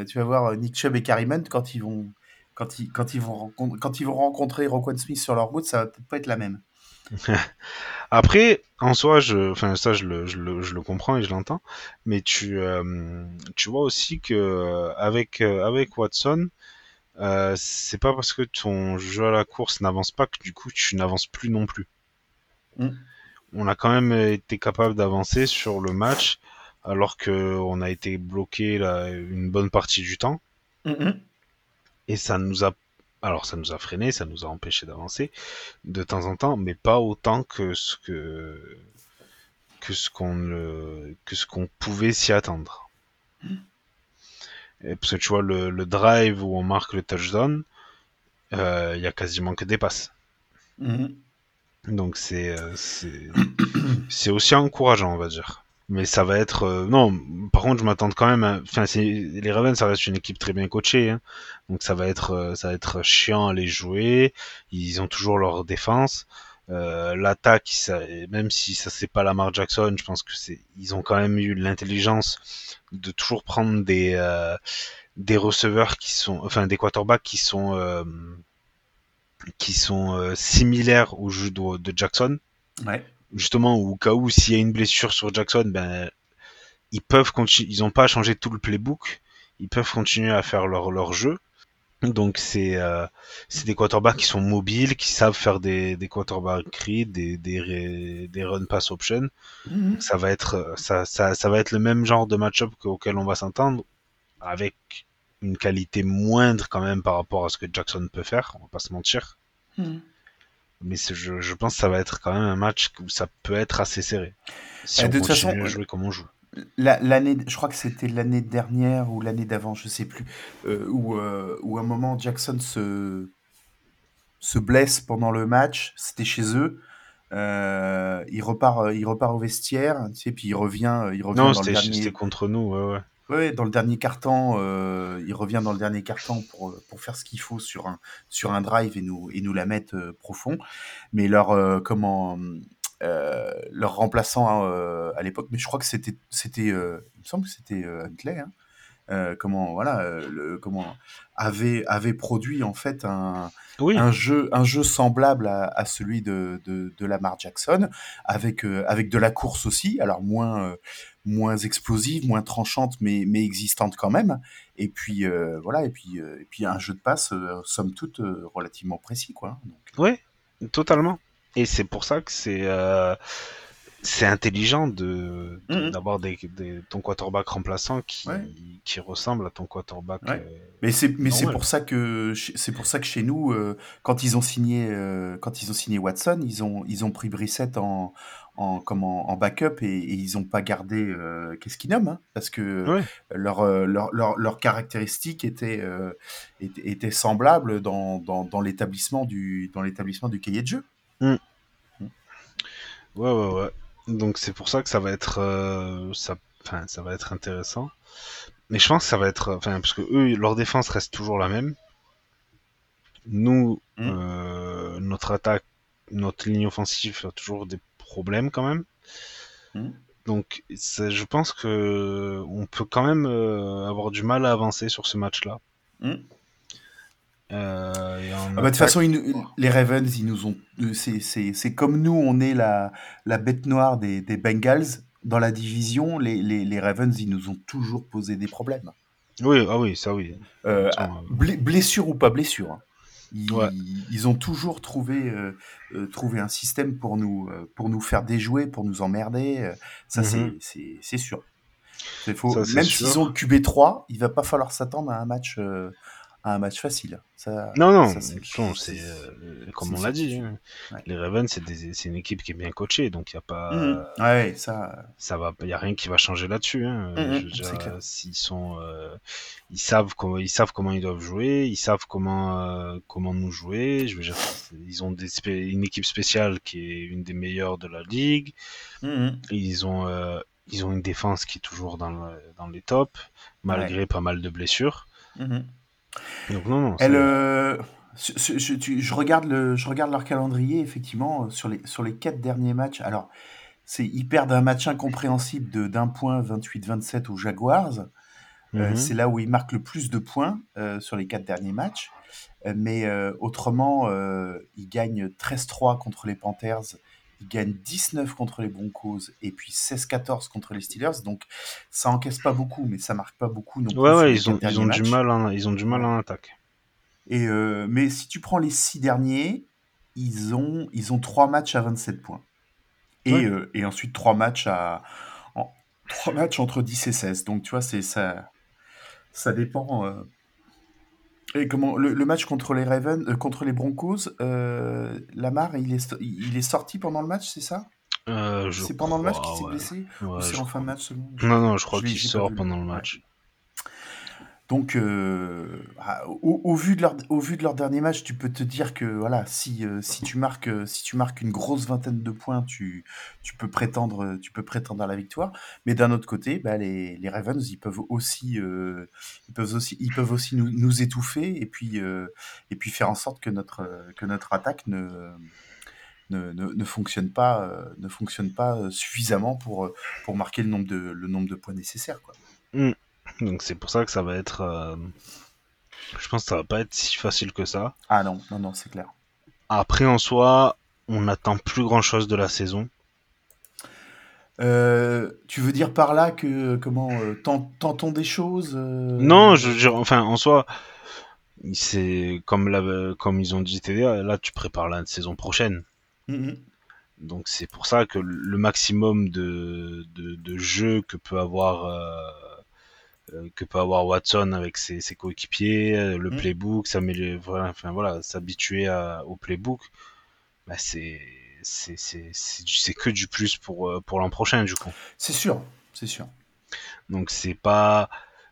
tu vas voir Nick Chubb et Carrie Hunt quand ils vont, quand ils, quand ils vont rencontrer, quand ils vont rencontrer Roquan Smith sur leur route, ça va peut-être pas être la même. Après, en soi, je, enfin ça, je le, je le, je le comprends et je l'entends, mais tu, euh, tu vois aussi que euh, avec euh, avec Watson, euh, c'est pas parce que ton jeu à la course n'avance pas que du coup tu n'avances plus non plus. Mm. On a quand même été capable d'avancer sur le match, alors que on a été bloqué là, une bonne partie du temps. Mhm. Et ça nous a, alors ça nous a freiné, ça nous a empêché d'avancer de temps en temps, mais pas autant que ce que que ce qu'on le- que ce qu'on pouvait s'y attendre. Et parce que tu vois le, le drive où on marque le touchdown, euh, il y a quasiment que des passes. Mhm. Donc c'est euh, c'est c'est aussi encourageant, on va dire. Mais ça va être euh, non. Par contre, je m'attends quand même. Enfin, les Ravens, ça reste une équipe très bien coachée, hein. donc ça va être euh, ça va être chiant à les jouer. Ils ont toujours leur défense. Euh, L'attaque, même si ça c'est pas Lamar Jackson, je pense que c'est ils ont quand même eu l'intelligence de toujours prendre des euh, des receveurs qui sont, enfin des quarterbacks qui sont qui sont similaires au jeu de, de Jackson Ouais. Justement au cas où s'il y a une blessure sur Jackson, ben ils peuvent continuer, ils ont pas changé tout le playbook, ils peuvent continuer à faire leur leur jeu. Donc c'est euh, des quarterbacks qui sont mobiles, qui savent faire des des quarterbacks read, des des des run pass option. Mhm. Ça va être ça ça ça va être le même genre de match-up auquel on va s'entendre avec une qualité moindre quand même par rapport à ce que Jackson peut faire, on va pas se mentir. Mhm. Mais je, je pense que ça va être quand même un match où ça peut être assez serré. Si Euh, on de toute continue façon, à jouer comme on joue. La- L'année, je crois que c'était l'année dernière ou l'année d'avant, je sais plus, euh, où, euh, où à un moment Jackson se, se blesse pendant le match, c'était chez eux. Euh, il repart, il repart au vestiaire, tu sais, puis il revient, euh, il revient Non, dernier, c'était contre nous, ouais, ouais. Ouais, dans le dernier carton. euh, il revient dans le dernier carton pour pour faire ce qu'il faut sur un sur un drive et nous et nous la mettre euh, profond. Mais leur euh, comment euh, leur remplaçant euh, à l'époque, mais je crois que c'était c'était, euh, il me semble que c'était euh, Huntley. Hein, euh, comment voilà, euh, le, comment avait avait produit en fait un Oui, un jeu, un jeu semblable à, à celui de, de, de Lamar Jackson, avec, euh, avec de la course aussi, alors moins, euh, moins explosive, moins tranchante, mais, mais existante quand même. Et puis euh, voilà, et puis, euh, et puis un jeu de passe, euh, somme toute, relativement précis, quoi. Donc, ouais, totalement. Et c'est pour ça que c'est c'est intelligent de de- Mhm. d'avoir des, des ton quarterback remplaçant qui Ouais. qui ressemble à ton quarterback. Ouais. euh, Mais c'est mais c'est pour ça que chez- c'est pour ça que chez nous euh, quand ils ont signé euh, quand ils ont signé Watson ils ont ils ont pris Brissett en en comment en backup et, et ils ont pas gardé euh, qu'est-ce qu'ils nomment hein, parce que Ouais. leur euh, leur leur leurs caractéristiques étaient euh, étaient, étaient semblables dans dans, dans l'établissement du dans l'établissement du cahier de jeu. Ouais, ouais, ouais. Donc c'est pour ça que ça va être, euh, ça, enfin, ça va être intéressant. Mais je pense que ça va être, enfin, parce que eux, leur défense reste toujours la même. Nous, Mm. euh, notre attaque, notre ligne offensive a toujours des problèmes quand même. Mm. Donc, je pense que on peut quand même euh, avoir du mal à avancer sur ce match-là. Mm. Euh, Ah bah, de toute façon, ils nous- les Ravens, ils nous ont. euh, C'est, comme nous, on est la, la bête noire des, des Bengals. Dans la division, les, les, les Ravens, ils nous ont toujours posé des problèmes. oui, ah oui, ça oui. Euh, ah, blessure ou pas blessure. hein. Ils, Ouais. ils ont toujours trouvé, euh, euh, trouvé un système pour nous, euh, pour nous faire déjouer, pour nous emmerder. euh, Ça, c'est, Mhm. c'est, c'est sûr. C'est faux. Ça, Même s'ils ont le QB3, il va pas falloir s'attendre à un match, euh, à un match facile. Ça, Non, non, ça, c'est- euh, comme on l'a dit. hein. Ouais. Les Ravens, c'est une équipe qui est bien coachée, donc il y a pas, Mhm. Ouais, ça. ça va, il y a rien qui va changer là-dessus. Hein. Mhm, euh, s'ils sont, euh, ils savent comment, ils savent comment ils doivent jouer, ils savent comment, euh, comment nous jouer. Je veux dire, c'est- ils ont des une équipe spéciale qui est une des meilleures de la ligue. Mhm. Ils ont, euh, ils ont une défense qui est toujours dans, le- dans les tops, malgré pas mal de blessures. Donc non, non. Elle, euh, je, je- je- tu- je regarde le, je regarde leur calendrier effectivement euh, sur les sur les quatre derniers matchs. Alors, c'est ils perdent un match incompréhensible de d'un point 28-27 aux Jaguars. Euh, Mhm. c'est là où ils marquent le plus de points euh, sur les quatre derniers matchs. Euh, mais euh, autrement, euh, ils gagnent 13-3 contre les Panthers. Ils gagnent 19 contre les Broncos et puis 16-14 contre les Steelers. Donc, ça encaisse pas beaucoup, mais ça marque pas beaucoup non Ouais, ouais, ils ont, ils du mal, en, ils ont du mal en attaque. Et euh, mais si tu prends les six derniers, ils ont, ils ont trois matchs à 27 points. Et, Ouais. euh, et ensuite trois matchs à en- trois matchs entre 10 et 16. Donc tu vois, c'est ça ça dépend. euh. Et comment le, le match contre les Ravens, euh, contre les Broncos, euh, Lamar, il est, il est sorti pendant le match, c'est ça? Euh, C'est pendant le match qu'il s'est ouais. blessé? Ouais, Ou c'est en fin de match Non, non, je crois qu'il sort pendant le match. Donc, euh, au, vu de leur, au vu de leur dernier match, tu peux te dire que voilà, si, euh, si, tu marques, euh, si tu marques une grosse vingtaine de points, tu, tu, peux, prétendre, tu peux prétendre à la victoire. Mais d'un autre côté, bah, les, les Ravens, ils peuvent aussi, ils peuvent aussi, ils peuvent aussi nous, nous étouffer et puis, et puis faire en sorte que notre, que notre attaque ne, ne, ne, ne fonctionne pas, ne fonctionne pas suffisamment pour, pour marquer le nombre de, le nombre de points nécessaires. Quoi. Mm. Donc c'est pour ça que ça va être. euh, Je pense que ça va pas être si facile que ça. Ah non, non, non, c'est clair. Après, en soi, on n'attend plus grand chose de la saison. Euh, tu veux dire par là que comment euh, tent- tentons des choses euh, Non, je, je- enfin, en soi, c'est comme, la, comme ils ont dit TDA, là, tu prépares la saison prochaine. Mhm. Donc c'est pour ça que le maximum de, de, de jeux que peut avoir que peut avoir Watson avec ses, ses coéquipiers, euh, le Mm. playbook, voilà, enfin voilà, s'habituer au playbook, bah c'est c'est que du plus pour euh, pour l'an prochain du coup. C'est sûr, c'est sûr. Donc c'est pas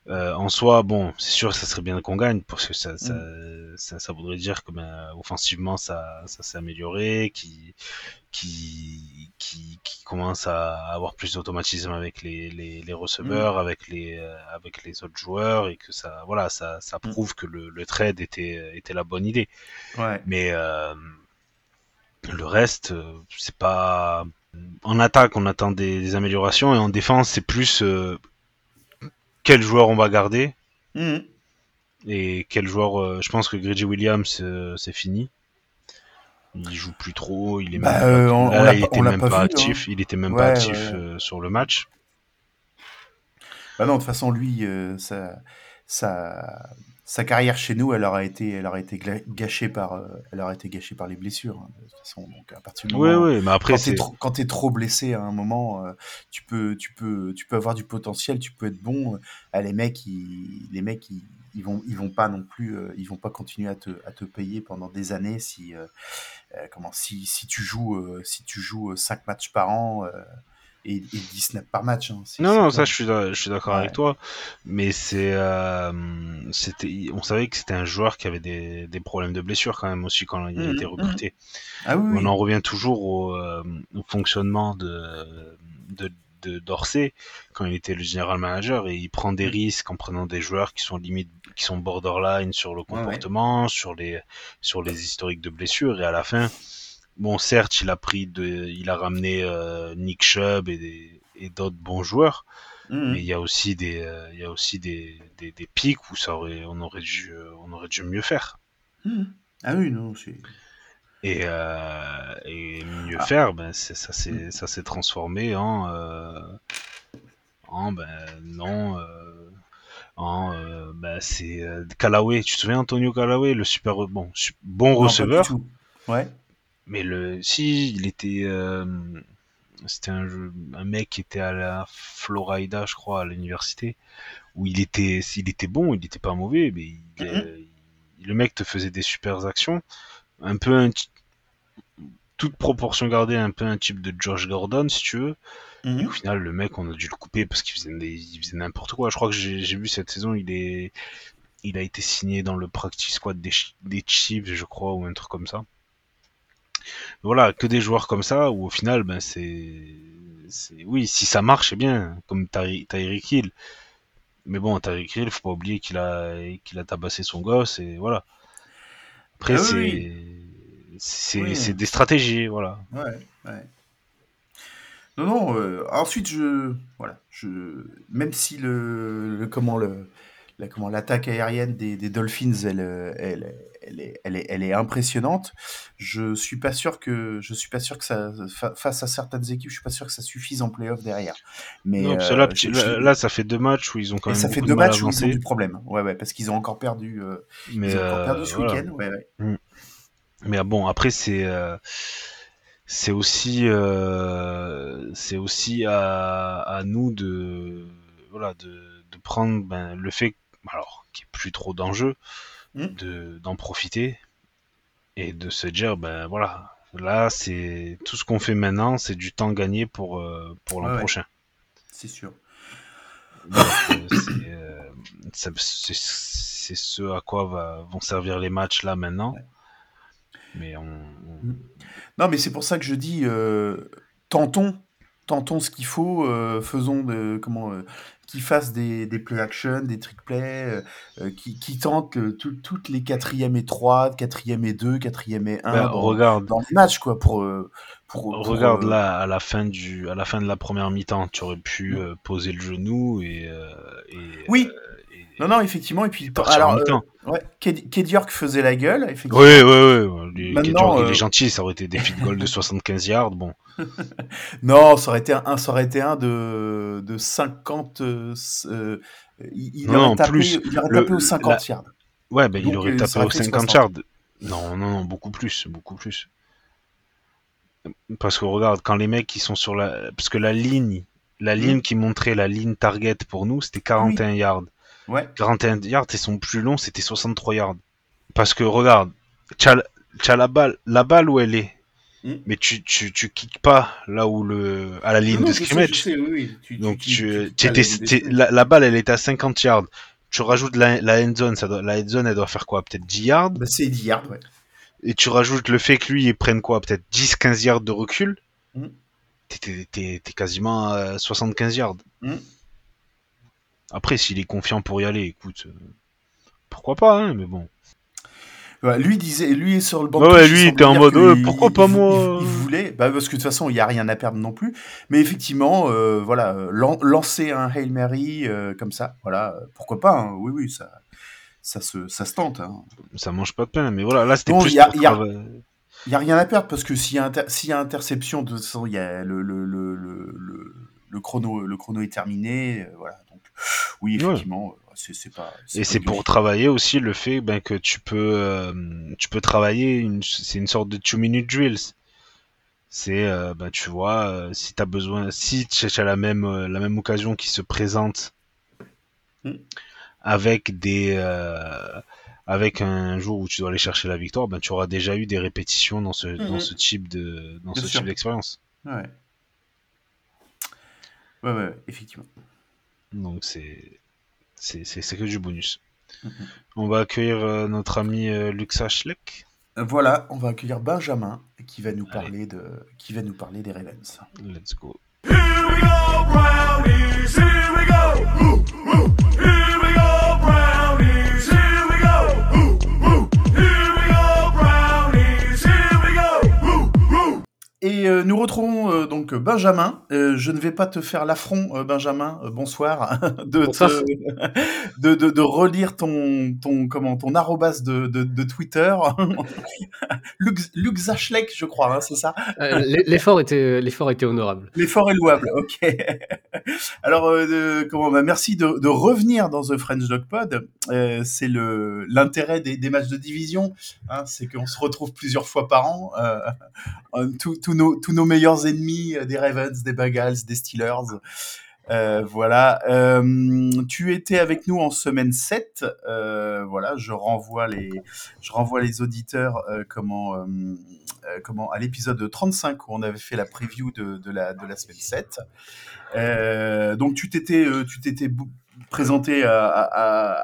euh, en soi bon, c'est sûr que ça serait bien qu'on gagne parce que ça ça, ça, ça voudrait dire que ben, offensivement ça ça s'est amélioré, qui qui qui qui commence à avoir plus d'automatisme avec les les, les receveurs, avec les euh, avec les autres joueurs et que ça voilà ça ça Mm. prouve que le, le trade était était la bonne idée. Ouais. Mais euh, le reste, c'est pas. En attaque, on attend des, des améliorations et en défense, c'est plus euh, quel joueur on va garder Mhm. et quel joueur. euh, je pense que Gregy Williams, euh, c'est fini. Il joue plus trop. Il est Bah, même euh, pas, on- on là, l'a il pas- était on l'a même pas pas vu, actif. Il était même Ouais, pas actif ouais. euh, sur le match. Bah non, de toute façon, lui, euh, sa, sa, carrière chez nous, elle aura été, elle aura été gâchée par, euh, elle aura été gâchée par les blessures. hein, de toute façon, donc à partir du Oui, moment, oui, mais après, quand t'es trop, trop blessé à un moment, euh, tu peux, tu peux, tu peux avoir du potentiel, tu peux être bon. Ah, les mecs, ils, les mecs, ils, ils vont, ils vont pas non plus, euh, ils vont pas continuer à te, à te payer pendant des années si, euh, euh, comment, si, si tu joues, euh, si tu joues 5 matchs par an. Euh, et, et 10 snaps par match. hein, Non, non, ça, je suis, d'a- je suis d'accord Ouais. avec toi. Mais c'est, euh, c'était, on savait que c'était un joueur qui avait des, des problèmes de blessure quand même aussi quand il a Mhm, été recruté. Ah oui, oui. On en revient toujours au, euh, au fonctionnement de, de, de Dorsey quand il était le general manager et il prend des Mhm. risques en prenant des joueurs qui sont limite, qui sont borderline sur le ouais. comportement, sur les, sur les historiques de blessures et à la fin, bon, certes, il a pris de, il a ramené euh, Nick Chubb et, des- et d'autres bons joueurs, Mhm. mais il y a aussi des, euh, il y a aussi des, des, des pics où ça aurait, on aurait dû, euh, on aurait dû mieux faire. Mhm. Ah oui, non, c'est. Et, euh, et mieux Ah. faire, ben, c'est, ça s'est, ça s'est transformé en, euh, en, ben, non, euh, en, euh, ben, c'est euh, Callaway. Tu te souviens Antonio Callaway, le super, bon, su- bon Non, receveur? Ouais. Mais le, si, il était, euh, c'était un, jeu- un mec qui était à la Florida, je crois, à l'université, où il était, était bon, il était pas mauvais, mais il, Mhm. euh, il- le mec te faisait des super actions, un peu un, toute proportion gardée, un peu un type de Josh Gordon, si tu veux. Et Mhm. au final, le mec, on a dû le couper parce qu'il faisait, des- il faisait n'importe quoi. Je crois que j'ai vu cette saison, il est, il a été signé dans le practice squad des, des Chiefs, je crois, ou un truc comme ça. Voilà, que des joueurs comme ça, où au final, ben c'est, oui, si ça marche, c'est bien, comme Ty- Tyreek Hill. Mais bon, Tyreek Hill, faut pas oublier qu'il a, qu'il a tabassé son gosse, et voilà. Après, Ah oui, c'est, oui. des stratégies, voilà. Ouais, ouais. Non, non. euh, ensuite, je, voilà, je, même si le, le- comment le, la- comment l'attaque aérienne des, des Dolphins, elle, elle, elle est, elle est, elle est impressionnante. Je suis pas sûr que, je suis pas sûr que ça, fa- face à certaines équipes, je suis pas sûr que ça suffise en playoff derrière. Mais Non, euh, là, ça fait deux matchs où ils ont quand et même ça fait deux de matchs où ils ont du problème. Ouais, ouais, parce qu'ils ont encore perdu, euh, Mais ils ont encore euh, perdu ce voilà. week-end. Ouais, ouais. Mais bon, après c'est euh, c'est aussi euh, c'est aussi à, à nous de voilà de, de prendre ben, le fait alors qu'il n'y ait plus trop d'enjeux Mm. de d'en profiter et de se dire ben voilà là c'est tout ce qu'on fait maintenant c'est du temps gagné pour euh, pour l'an Ouais, prochain C'est sûr. Donc, euh, c'est, euh, c'est c'est ce à quoi va- vont servir les matchs là maintenant. Ouais. Mais on, on- Non, mais c'est pour ça que je dis, tentons, tentons ce qu'il faut, euh, faisons de, comment, euh, qu'ils fassent des, des play action, des trick play, euh, euh, qui, qui tentent euh, tout- toutes les quatrième et 3, quatrième et 2, quatrième et 1 Ben, dans, regarde, dans les matchs, quoi, pour, euh, pour, pour, regarde euh, là à la fin du, à la fin de la première mi-temps, tu aurais pu Mm. euh, poser le genou et, euh, et Oui. Non, non, effectivement, et puis, et partir alors, euh, ouais, Ked Ked York faisait la gueule, effectivement. Oui, oui, oui. Maintenant, il euh, est gentil, ça aurait été des field goals de 75 yards. Bon, Non, ça aurait été un, ça aurait été un de, de 50, euh, il, il Non, aurait tapé, plus. il aurait Le- tapé aux 50 yards. ouais, ben il aurait euh, tapé aux fait 50 60. yards. Non, non, non, beaucoup plus, beaucoup plus. Parce que regarde, quand les mecs qui sont sur la, parce que la ligne, la Mm. ligne qui montrait la ligne target pour nous, c'était 41 yards. Ouais. 41 yards et son plus long, c'était 63 yards. Parce que regarde, t'as la balle, la balle où elle est, Mm. mais tu, tu, tu kicks pas là où le, à la ligne Non, de sais, scrimmage. sais, oui, Donc tu- la, la balle elle est à 50 yards. Tu rajoutes la, la end zone, ça doit, la end zone elle doit faire quoi Peut-être 10 yards? Bah, c'est 10 yards, ouais. Et tu rajoutes le fait que lui il prenne quoi Peut-être 10-15 yards de recul? Mm. T'es- quasiment à 75 yards. Mm. Après s'il est confiant pour y aller, écoute, euh, pourquoi pas hein, Mais bon. Ouais, lui disait, lui est sur le banc. De ouais, lui, était en mode, euh, pourquoi il- pas il- moi Il, il voulait, bah, parce que de toute façon, il n'y a rien à perdre non plus. Mais effectivement, euh, voilà, euh, lan- lancer un Hail Mary euh, comme ça, voilà, euh, pourquoi pas hein, Oui, oui, ça, ça se, ça se tente. hein. Ça mange pas de pain, mais voilà, là c'était Non, plus il y a- pour il y a- travailler. Il n'y a rien à perdre parce que s'il y, a inter- y a interception, de toute façon, il y a le, le, le, le, chrono, le chrono est terminé. euh, voilà, oui, effectivement, euh, c'est pas. Et c'est pour travailler aussi le fait ben, que tu peux, euh, tu peux travailler, c'est une sorte de two-minute drills. C'est, euh, ben, tu vois, euh, si tu as besoin, si tu as la même, la même occasion qui se présente Mm. avec des, avec un jour où tu dois aller chercher la victoire, ben, tu auras déjà eu des répétitions dans ce, dans Mhm. ce type de, dans Bien ce sûr. type d'expérience. Ouais. Ouais, ouais, effectivement. Donc c'est, c'est, c'est, c'est que du bonus. Mhm. On va accueillir euh, notre ami euh, Luxa Schleck. Euh, Voilà, on va accueillir Benjamin qui va nous Allez. parler de, qui va nous parler des Ravens. Let's go. Here we go, brownies. Here we go. Ooh, ooh. Here we go, brownies. Here we go. Ooh, ooh. Here we go, brownies. Here we go. Ooh, ooh. Et euh, nous retrouvons euh, donc Benjamin. Euh, je ne vais pas te faire l'affront, Benjamin. bonsoir. de, Bonsoir. te- de, de, de relire ton, ton, comment, ton arrobas de, de, Twitter. Lux, Luxachlek, je crois, hein, c'est ça? L'e- L'effort était, l'effort était honorable. L'effort est louable, ok. Alors, comment, bah, merci de, revenir dans The French Dog Pod. C'est le l'intérêt des, des matchs de division, hein, c'est qu'on se retrouve plusieurs fois par an. Tous tous tous nos meilleurs ennemis, euh, des Ravens, des Bengals, des Steelers. Euh, voilà. Euh, tu étais avec nous en semaine 7. Euh, voilà, je renvoie les, je renvoie les auditeurs comment, comment, à l'épisode 35 où on avait fait la preview de, la, de la semaine 7. Euh, donc tu t'étais, tu présenté à, à,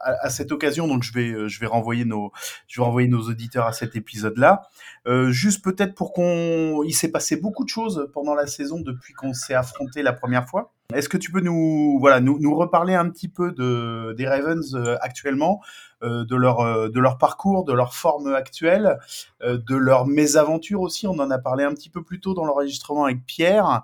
à, cette occasion, donc je vais, je vais renvoyer nos, je vais renvoyer nos auditeurs à cet épisode-là. Euh, juste peut-être pour qu'on, il s'est passé beaucoup de choses pendant la saison depuis qu'on s'est affronté la première fois. Est-ce que tu peux nous, voilà, nous, nous reparler un petit peu de, des Ravens euh, actuellement, euh, de leur, de leur parcours, de leur forme actuelle, de leur mésaventure aussi? On en a parlé un petit peu plus tôt dans l'enregistrement avec Pierre.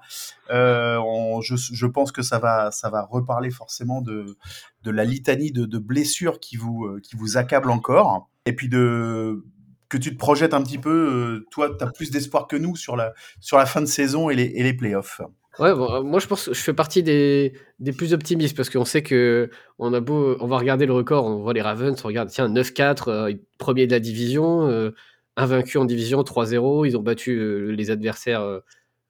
Je, pense que ça va, ça va reparler forcément de, de la litanie de, de blessures qui vous, qui vous accable encore. Et puis de que tu te projettes un petit peu, euh, toi, tu as plus d'espoir que nous sur la, sur la fin de saison et les, et les playoffs. Ouais, bon, euh, moi je pense que je fais partie des, des plus optimistes parce qu'on sait que on a beau, on va regarder le record, on voit les Ravens, on regarde, tiens, 9-4, euh, premier de la division, euh, invaincu en division 3-0, ils ont battu euh, les adversaires,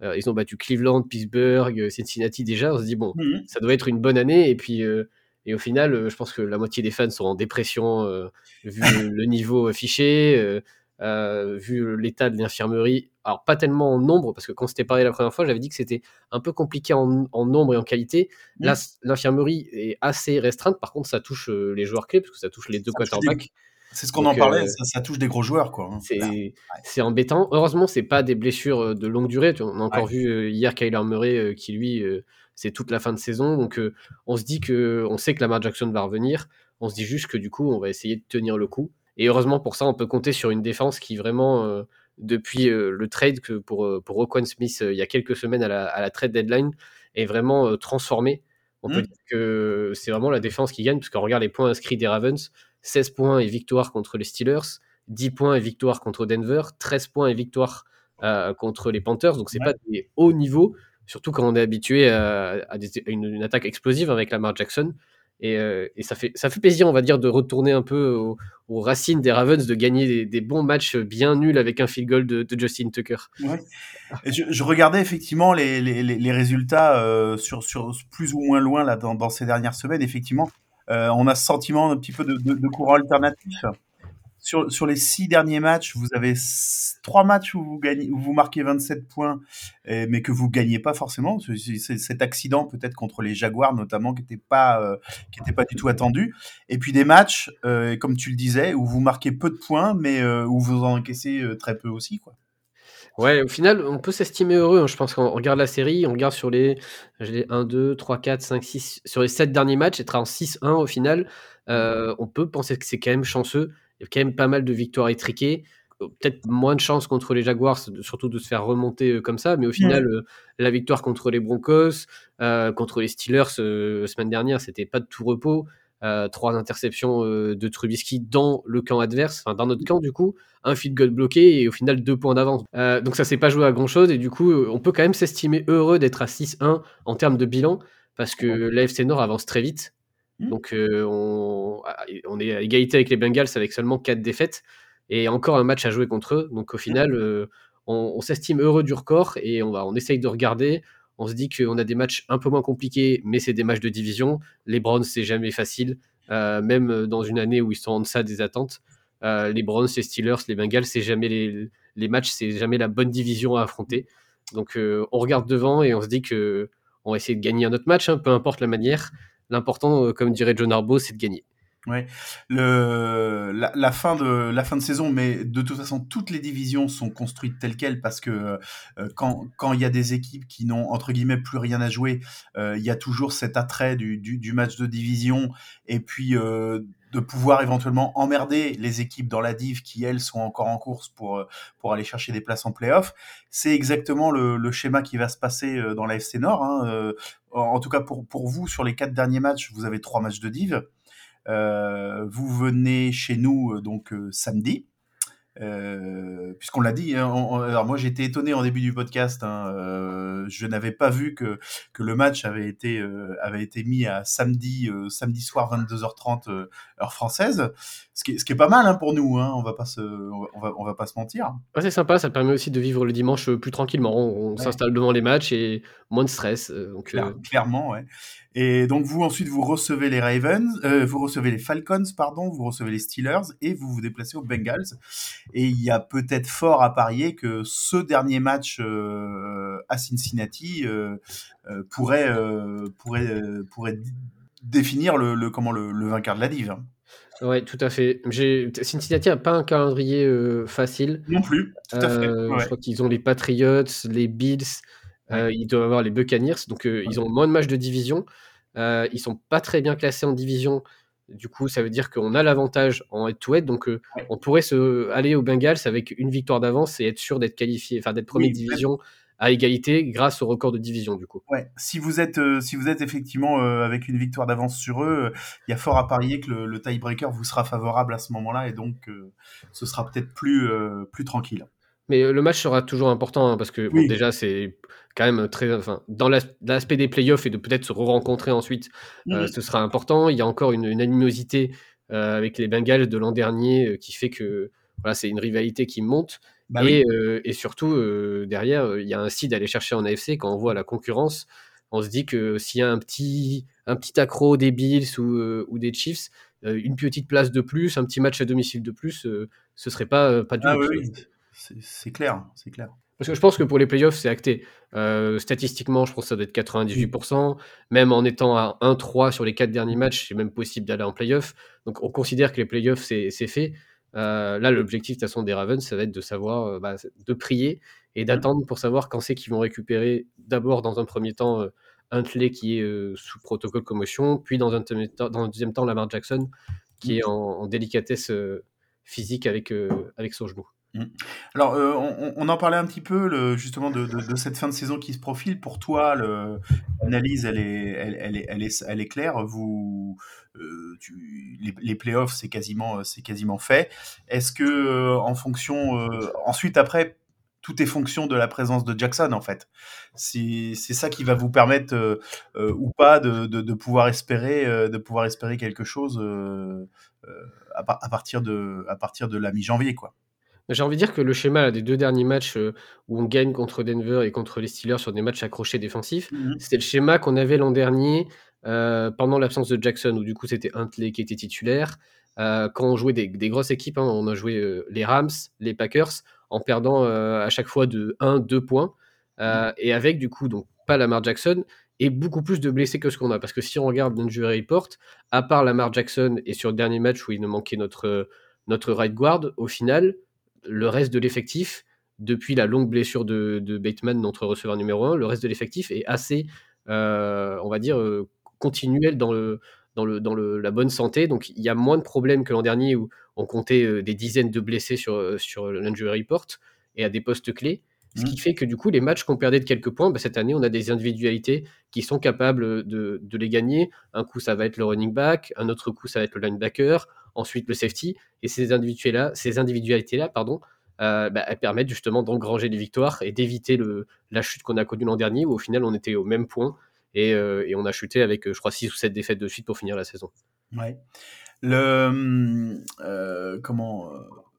ils ont battu Cleveland, Pittsburgh, Cincinnati déjà, on se dit bon, ça doit être une bonne année et puis et au final, euh, je pense que la moitié des fans sont en dépression euh, vu le, niveau affiché. euh, vu l'état de l'infirmerie. Alors, pas tellement en nombre, parce que quand c'était parlé la première fois, j'avais dit que c'était un peu compliqué en, en nombre et en qualité. Mm. Là, l'infirmerie est assez restreinte. Par contre, ça touche les joueurs clés, parce que ça touche les deux quarterbacks. C'est ce qu'on en parlait, euh, ça, ça touche des gros joueurs, quoi. hein. C'est c'est embêtant. Heureusement, c'est pas des blessures de longue durée. On a encore Ouais. vu hier Kyler Murray qui lui, c'est toute la fin de saison. Donc, euh, on se dit que, on sait que Lamar Jackson va revenir. On se dit juste que du coup, on va essayer de tenir le coup. Et heureusement pour ça, on peut compter sur une défense qui vraiment, euh, depuis euh, le trade que pour pour Roquan Smith il y a quelques semaines à la, à la trade deadline, est vraiment transformée. On peut Mm. dire que c'est vraiment la défense qui gagne, parce qu'on regarde les points inscrits des Ravens 16 points et victoire contre les Steelers, 10 points et victoire contre Denver, 13 points et victoire contre les Panthers. Donc, c'est Ouais. pas des hauts niveaux, surtout quand on est habitué à, une, attaque explosive avec Lamar Jackson. Et, euh, et ça, fait, ça fait plaisir, on va dire, de retourner un peu aux, racines des Ravens, de gagner des, bons matchs bien nuls avec un field goal de, Justin Tucker. Je, regardais effectivement les, résultats euh, sur, plus ou moins loin là, dans, ces dernières semaines. Effectivement, euh, on a ce sentiment un petit peu de courant alternatif. Sur, les six derniers matchs, vous avez trois matchs où vous, gagnez, où vous marquez 27 points, mais que vous gagnez pas forcément. C'est cet accident peut-être contre les Jaguars notamment qui n'était pas, euh, pas du tout attendu. Et puis des matchs, euh, comme tu le disais, où vous marquez peu de points, mais euh, où vous en encaissez très peu aussi. Quoi. Ouais, au final, on peut s'estimer heureux. hein. Je pense qu'on regarde la série, on regarde sur les, les 1, 2, 3, 4, 5, 6, sur les 7 derniers matchs, être en 6-1 au final, on peut penser que c'est quand même chanceux. Il y a quand même pas mal de victoires étriquées. Euh, Peut-être moins de chance contre les Jaguars, surtout de se faire remonter euh, comme ça, mais au final, euh, la victoire contre les Broncos, contre les Steelers la semaine dernière, c'était pas de tout repos. Euh, trois interceptions euh, de Trubisky dans le camp adverse, enfin dans notre camp du coup, un field goal bloqué et au final deux points d'avance. Euh, donc ça s'est pas joué à grand chose et du coup on peut quand même s'estimer heureux d'être à 6-1 en termes de bilan parce que l'AFC Nord avance très vite. Mm. Donc euh, on, on est à égalité avec les Bengals avec seulement 4 défaites et encore un match à jouer contre eux. Donc au final on, on s'estime heureux du record et on, va, on essaye de regarder. On se dit qu'on a des matchs un peu moins compliqués, mais c'est des matchs de division. Les Browns, c'est jamais facile, euh, même dans une année où ils sont en deçà des attentes. Euh, les Browns, les Steelers, les Bengals, c'est jamais les, les matchs, c'est jamais la bonne division à affronter. Donc euh, on regarde devant et on se dit que on va essayer de gagner un autre match, hein, peu importe la manière. L'important, euh, comme dirait John Harbaugh, c'est de gagner. Ouais. Le, la, fin de, la fin de saison, mais de toute façon, toutes les divisions sont construites telles quelles parce que euh, quand il y a des équipes qui n'ont entre guillemets plus rien à jouer, euh, il y a toujours cet attrait du, du, match de division et puis euh, de pouvoir éventuellement emmerder les équipes dans la div qui elles sont encore en course pour pour aller chercher des places en playoff. C'est exactement le, schéma qui va se passer euh, dans la FC Nord. Hein. Euh, en tout cas pour pour vous sur les quatre derniers matchs, vous avez trois matchs de div. Euh, vous venez chez nous euh, donc euh, samedi. Euh, puisqu'on l'a dit, hein, on, on, alors moi j'étais étonné en début du podcast. Hein, euh, je n'avais pas vu que que le match avait été euh, avait été mis à samedi samedi soir 22h30 euh, heure française, ce qui est, ce qui est pas mal hein, pour nous. On va pas se on va on va pas se mentir. Ouais, c'est sympa, ça permet aussi de vivre le dimanche plus tranquillement. On, ouais. s'installe devant les matchs et moins de stress. Donc Claire, clairement, ouais. Et donc vous ensuite vous recevez les Ravens, euh, vous recevez les Falcons, pardon, vous recevez les Steelers et vous vous déplacez aux Bengals. Et il y a peut-être fort à parier que ce dernier match euh, à Cincinnati euh, pourrait pourrait pourrait définir le, le comment le, le, vainqueur de la div. Hein. Ouais, tout à fait. Cincinnati n'a pas un calendrier facile. Non plus, tout à fait. Ouais. Je crois qu'ils ont les Patriots, les Bills, ouais. euh, ils doivent avoir les Buccaneers, donc euh, ouais. ils ont moins de matchs de division. Euh, ils sont pas très bien classés en division. Du coup, ça veut dire qu'on a l'avantage en head-to-head, donc euh, on pourrait se aller aux Bengals avec une victoire d'avance et être sûr d'être qualifié, enfin d'être première oui, division à égalité grâce au record de division du coup. Ouais, si vous êtes euh, si vous êtes effectivement euh, avec une victoire d'avance sur eux, il y a fort à parier que le, le tie-breaker vous sera favorable à ce moment-là et donc ce sera peut-être plus plus tranquille. Mais euh, le match sera toujours important hein, parce que bon, déjà c'est quand même très enfin dans l'aspect des playoffs et de peut-être se re-rencontrer ensuite, mmh. euh, ce sera important. Il y a encore une, une animosité euh, avec les Bengals de l'an dernier euh, qui fait que voilà c'est une rivalité qui monte. Bah et, oui. et, surtout, derrière, il y a un seed à aller chercher en AFC. Quand on voit la concurrence, on se dit que s'il y a un petit, un petit accro des Bills ou, ou des Chiefs, une petite place de plus, un petit match à domicile de plus, ce serait pas, pas du Ah oui, oui. C'est clair, c'est clair. Parce que je pense que pour les playoffs, c'est acté. Euh, statistiquement, je pense que ça doit être 98%. Même en étant à 1-3 sur les quatre derniers matchs, c'est même possible d'aller en playoff. Donc on considère que les playoffs, c'est fait. Euh, là, l'objectif de toute façon des Ravens, ça va être de savoir, euh, bah, de prier et d'attendre pour savoir quand c'est qu'ils vont récupérer d'abord dans un premier temps Huntley qui est sous protocole commotion, puis dans un, deuxième temps- Lamar Jackson qui est en, délicatesse physique avec, avec son genou. Alors, euh, on, en parlait un petit peu justement de, cette fin de saison qui se profile. Pour toi, l'analyse, elle est, elle, est, elle est, elle est claire. Vous, euh, les, playoffs, c'est quasiment, c'est quasiment fait. Est-ce que, euh, en fonction, euh, ensuite après, tout est fonction de la présence de Jackson en fait? C'est ça qui va vous permettre euh, euh, ou pas de, pouvoir espérer, euh, de pouvoir espérer quelque chose euh, euh, à, à partir de, à partir de la mi-janvier quoi. J'ai envie de dire que le schéma là, des deux derniers matchs euh, où on gagne contre Denver et contre les Steelers sur des matchs accrochés défensifs, c'était le schéma qu'on avait l'an dernier euh, pendant l'absence de Jackson, où du coup c'était Huntley qui était titulaire. Euh, quand on jouait des, des grosses équipes, hein, on a joué les Rams, les Packers, en perdant à chaque fois de 1-2 points. Euh, Et avec du coup, donc pas Lamar Jackson, et beaucoup plus de blessés que ce qu'on a. Parce que si on regarde l'injury report, à part Lamar Jackson et sur le dernier match où il nous manquait notre, notre right guard, au final, le reste de l'effectif, depuis la longue blessure de, de Bateman, notre receveur numéro 1, le reste de l'effectif est assez, euh, on va dire, euh, continuel dans, le, dans, le, dans le, la bonne santé. Donc il y a moins de problèmes que l'an dernier où on comptait euh, des dizaines de blessés sur, sur l'injury report et à des postes clés. Ce qui fait que du coup, les matchs qu'on perdait de quelques points, bah, cette année, on a des individualités qui sont capables de, de les gagner. Un coup, ça va être le running back, un autre coup, ça va être le linebacker, ensuite le safety. Et ces individualités-là, ces individualités-là pardon, euh, bah, permettent justement d'engranger des victoires et d'éviter la chute qu'on a connue l'an dernier, où au final, on était au même point. Et, euh, et on a chuté avec, euh, je crois, 6 ou 7 défaites de suite pour finir la saison. Ouais. Le comment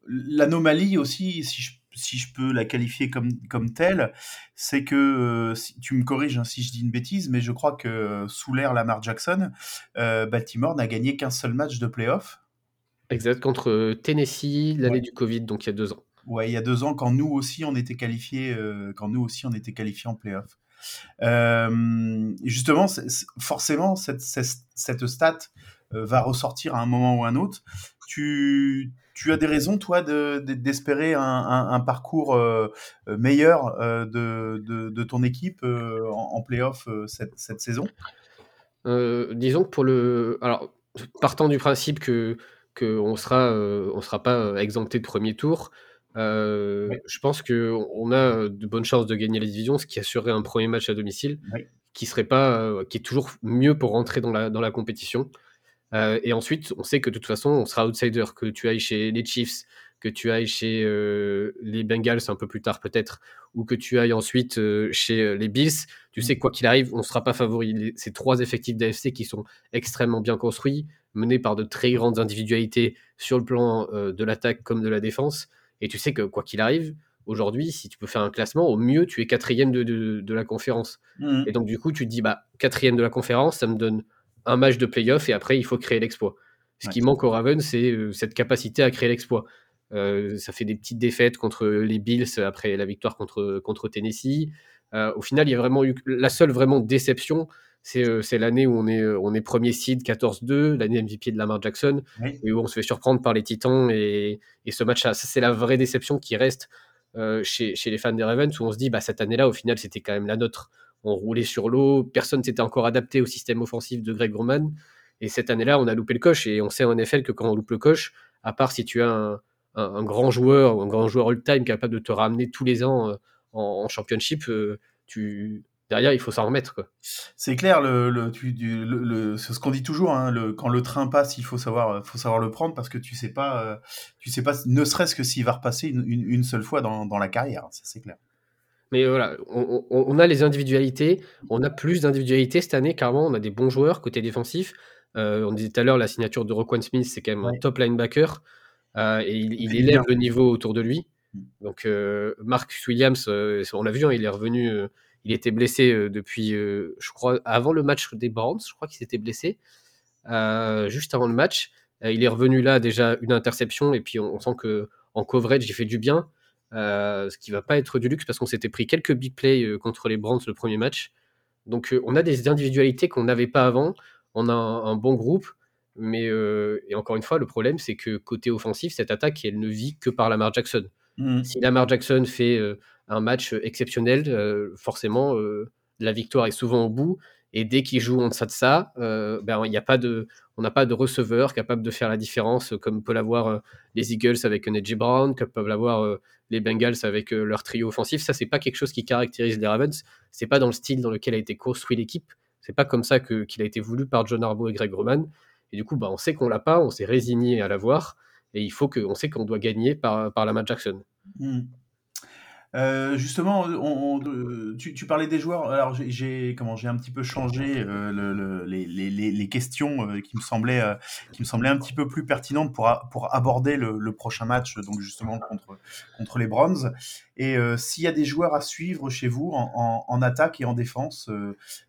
l'anomalie aussi, si je, si je peux la qualifier comme comme telle, c'est que si, tu me corriges hein, si je dis une bêtise, mais je crois que sous l'ère Lamar Jackson, Baltimore n'a gagné qu'un seul match de playoff. Exact, contre euh, Tennessee, l'année Ouais. du Covid, donc il y a deux ans. Ouais, il y a deux ans, quand nous aussi on était qualifiés, euh, quand nous aussi on était qualifiés en playoff. Euh, justement, forcément, cette, cette, cette stat euh, va ressortir à un moment ou un autre. Tu, tu as des raisons, toi, de- de- d'espérer un, un, un parcours meilleur de, de, de ton équipe en, en playoff cette, cette saison? Disons que pour le. Alors, partant du principe que qu'on sera, euh, on sera pas euh, exempté de premier tour, euh, Ouais. je pense qu'on on a de bonnes chances de gagner la division, ce qui assurerait un premier match à domicile, Ouais. qui serait pas, euh, qui est toujours mieux pour rentrer dans la, dans la compétition. Euh, et ensuite, on sait que de toute façon, on sera outsider, que tu ailles chez les Chiefs, que tu ailles chez les Bengals un peu plus tard peut-être, ou que tu ailles ensuite chez les Bills, tu sais que quoi qu'il arrive, on ne sera pas favori. Ces trois effectifs d'AFC qui sont extrêmement bien construits, menés par de très grandes individualités sur le plan euh, de l'attaque comme de la défense. Et tu sais que quoi qu'il arrive, aujourd'hui, si tu peux faire un classement, au mieux, tu es quatrième de, de, de la conférence. Mhm. Et donc, du coup, tu te dis, bah, quatrième de la conférence, ça me donne un match de playoff et après, il faut créer l'exploit. Ce Ouais. qui manque aux Ravens, c'est euh, cette capacité à créer l'exploit. Euh, ça fait des petites défaites contre les Bills après la victoire contre, contre Tennessee. Euh, au final, il y a vraiment eu la seule vraiment déception, c'est euh, c'est l'année où on est, euh, on est premier seed 14-2, l'année MVP de Lamar Jackson, Oui. et où on se fait surprendre par les Titans. Et, et ce match-là, ça, c'est la vraie déception qui reste euh, chez, chez les fans des Ravens, où on se dit, bah, cette année-là, au final, c'était quand même la nôtre. On roulait sur l'eau, personne s'était encore adapté au système offensif de Greg Roman. Et cette année-là, on a loupé le coche. Et on sait en NFL que quand on loupe le coche, à part si tu as un, un, un grand joueur, un grand joueur all-time capable de te ramener tous les ans euh, en, en championship, euh, tu... derrière, il faut s'en remettre. Quoi. C'est clair, le, le, tu, du- le, le- c'est ce qu'on dit toujours. Hein, le, quand le train passe, il faut savoir, faut savoir le prendre parce que tu sais pas, euh, tu sais pas, ne serait-ce que s'il va repasser une, une, une seule fois dans, dans la carrière. Ça c'est clair. Mais voilà, on, on- on a les individualités, on a plus d'individualités cette année, carrément, on a des bons joueurs côté défensif. Euh, on disait tout à l'heure, la signature de Roquan Smith, c'est quand même un top linebacker, euh, et il, élève bien. le niveau autour de lui. Mm. Donc, euh, Marcus Williams, on l'a vu, hein, il est revenu, il était blessé euh, depuis, euh, je crois, avant le match des Browns, je crois qu'il s'était blessé, euh, juste avant le match. Il est revenu là, déjà une interception, et puis on, on sent que en coverage, il fait du bien. Euh, ce qui va pas être du luxe parce qu'on s'était pris quelques big plays euh, contre les Browns le premier match. Donc euh, on a des individualités qu'on n'avait pas avant. On a un, un bon groupe. Mais et encore une fois, le problème, c'est que côté offensif, cette attaque, elle ne vit que par Lamar Jackson. Mm. Si Lamar Jackson fait un match exceptionnel, euh, forcément, euh, la victoire est souvent au bout. Et dès qu'il joue en deçà de ça, euh, ben, y a pas de, on n'a pas de receveur capable de faire la différence, euh, comme peut l'avoir euh, les Eagles avec Najee Brown, comme peuvent l'avoir euh, les Bengals avec euh, leur trio offensif. Ça, c'est pas quelque chose qui caractérise les Ravens. C'est pas dans le style dans lequel a été construit l'équipe. C'est pas comme ça que- qu'il a été voulu par John Harbaugh et Greg Roman. Et du coup, bah, on sait qu'on l'a pas, on s'est résigné à l'avoir. Et il faut que, on sait qu'on doit gagner par, par Lamar Jackson. Mm. Euh, justement, euh, tu, parlais des joueurs. Alors, j'ai- comment j'ai un petit peu changé euh, le- le- les, questions qui me semblaient qui me semblaient un petit peu plus pertinentes pour pour aborder le, prochain match, donc justement contre contre les Browns. Et s'il y a des joueurs à suivre chez vous en, en- attaque et en défense,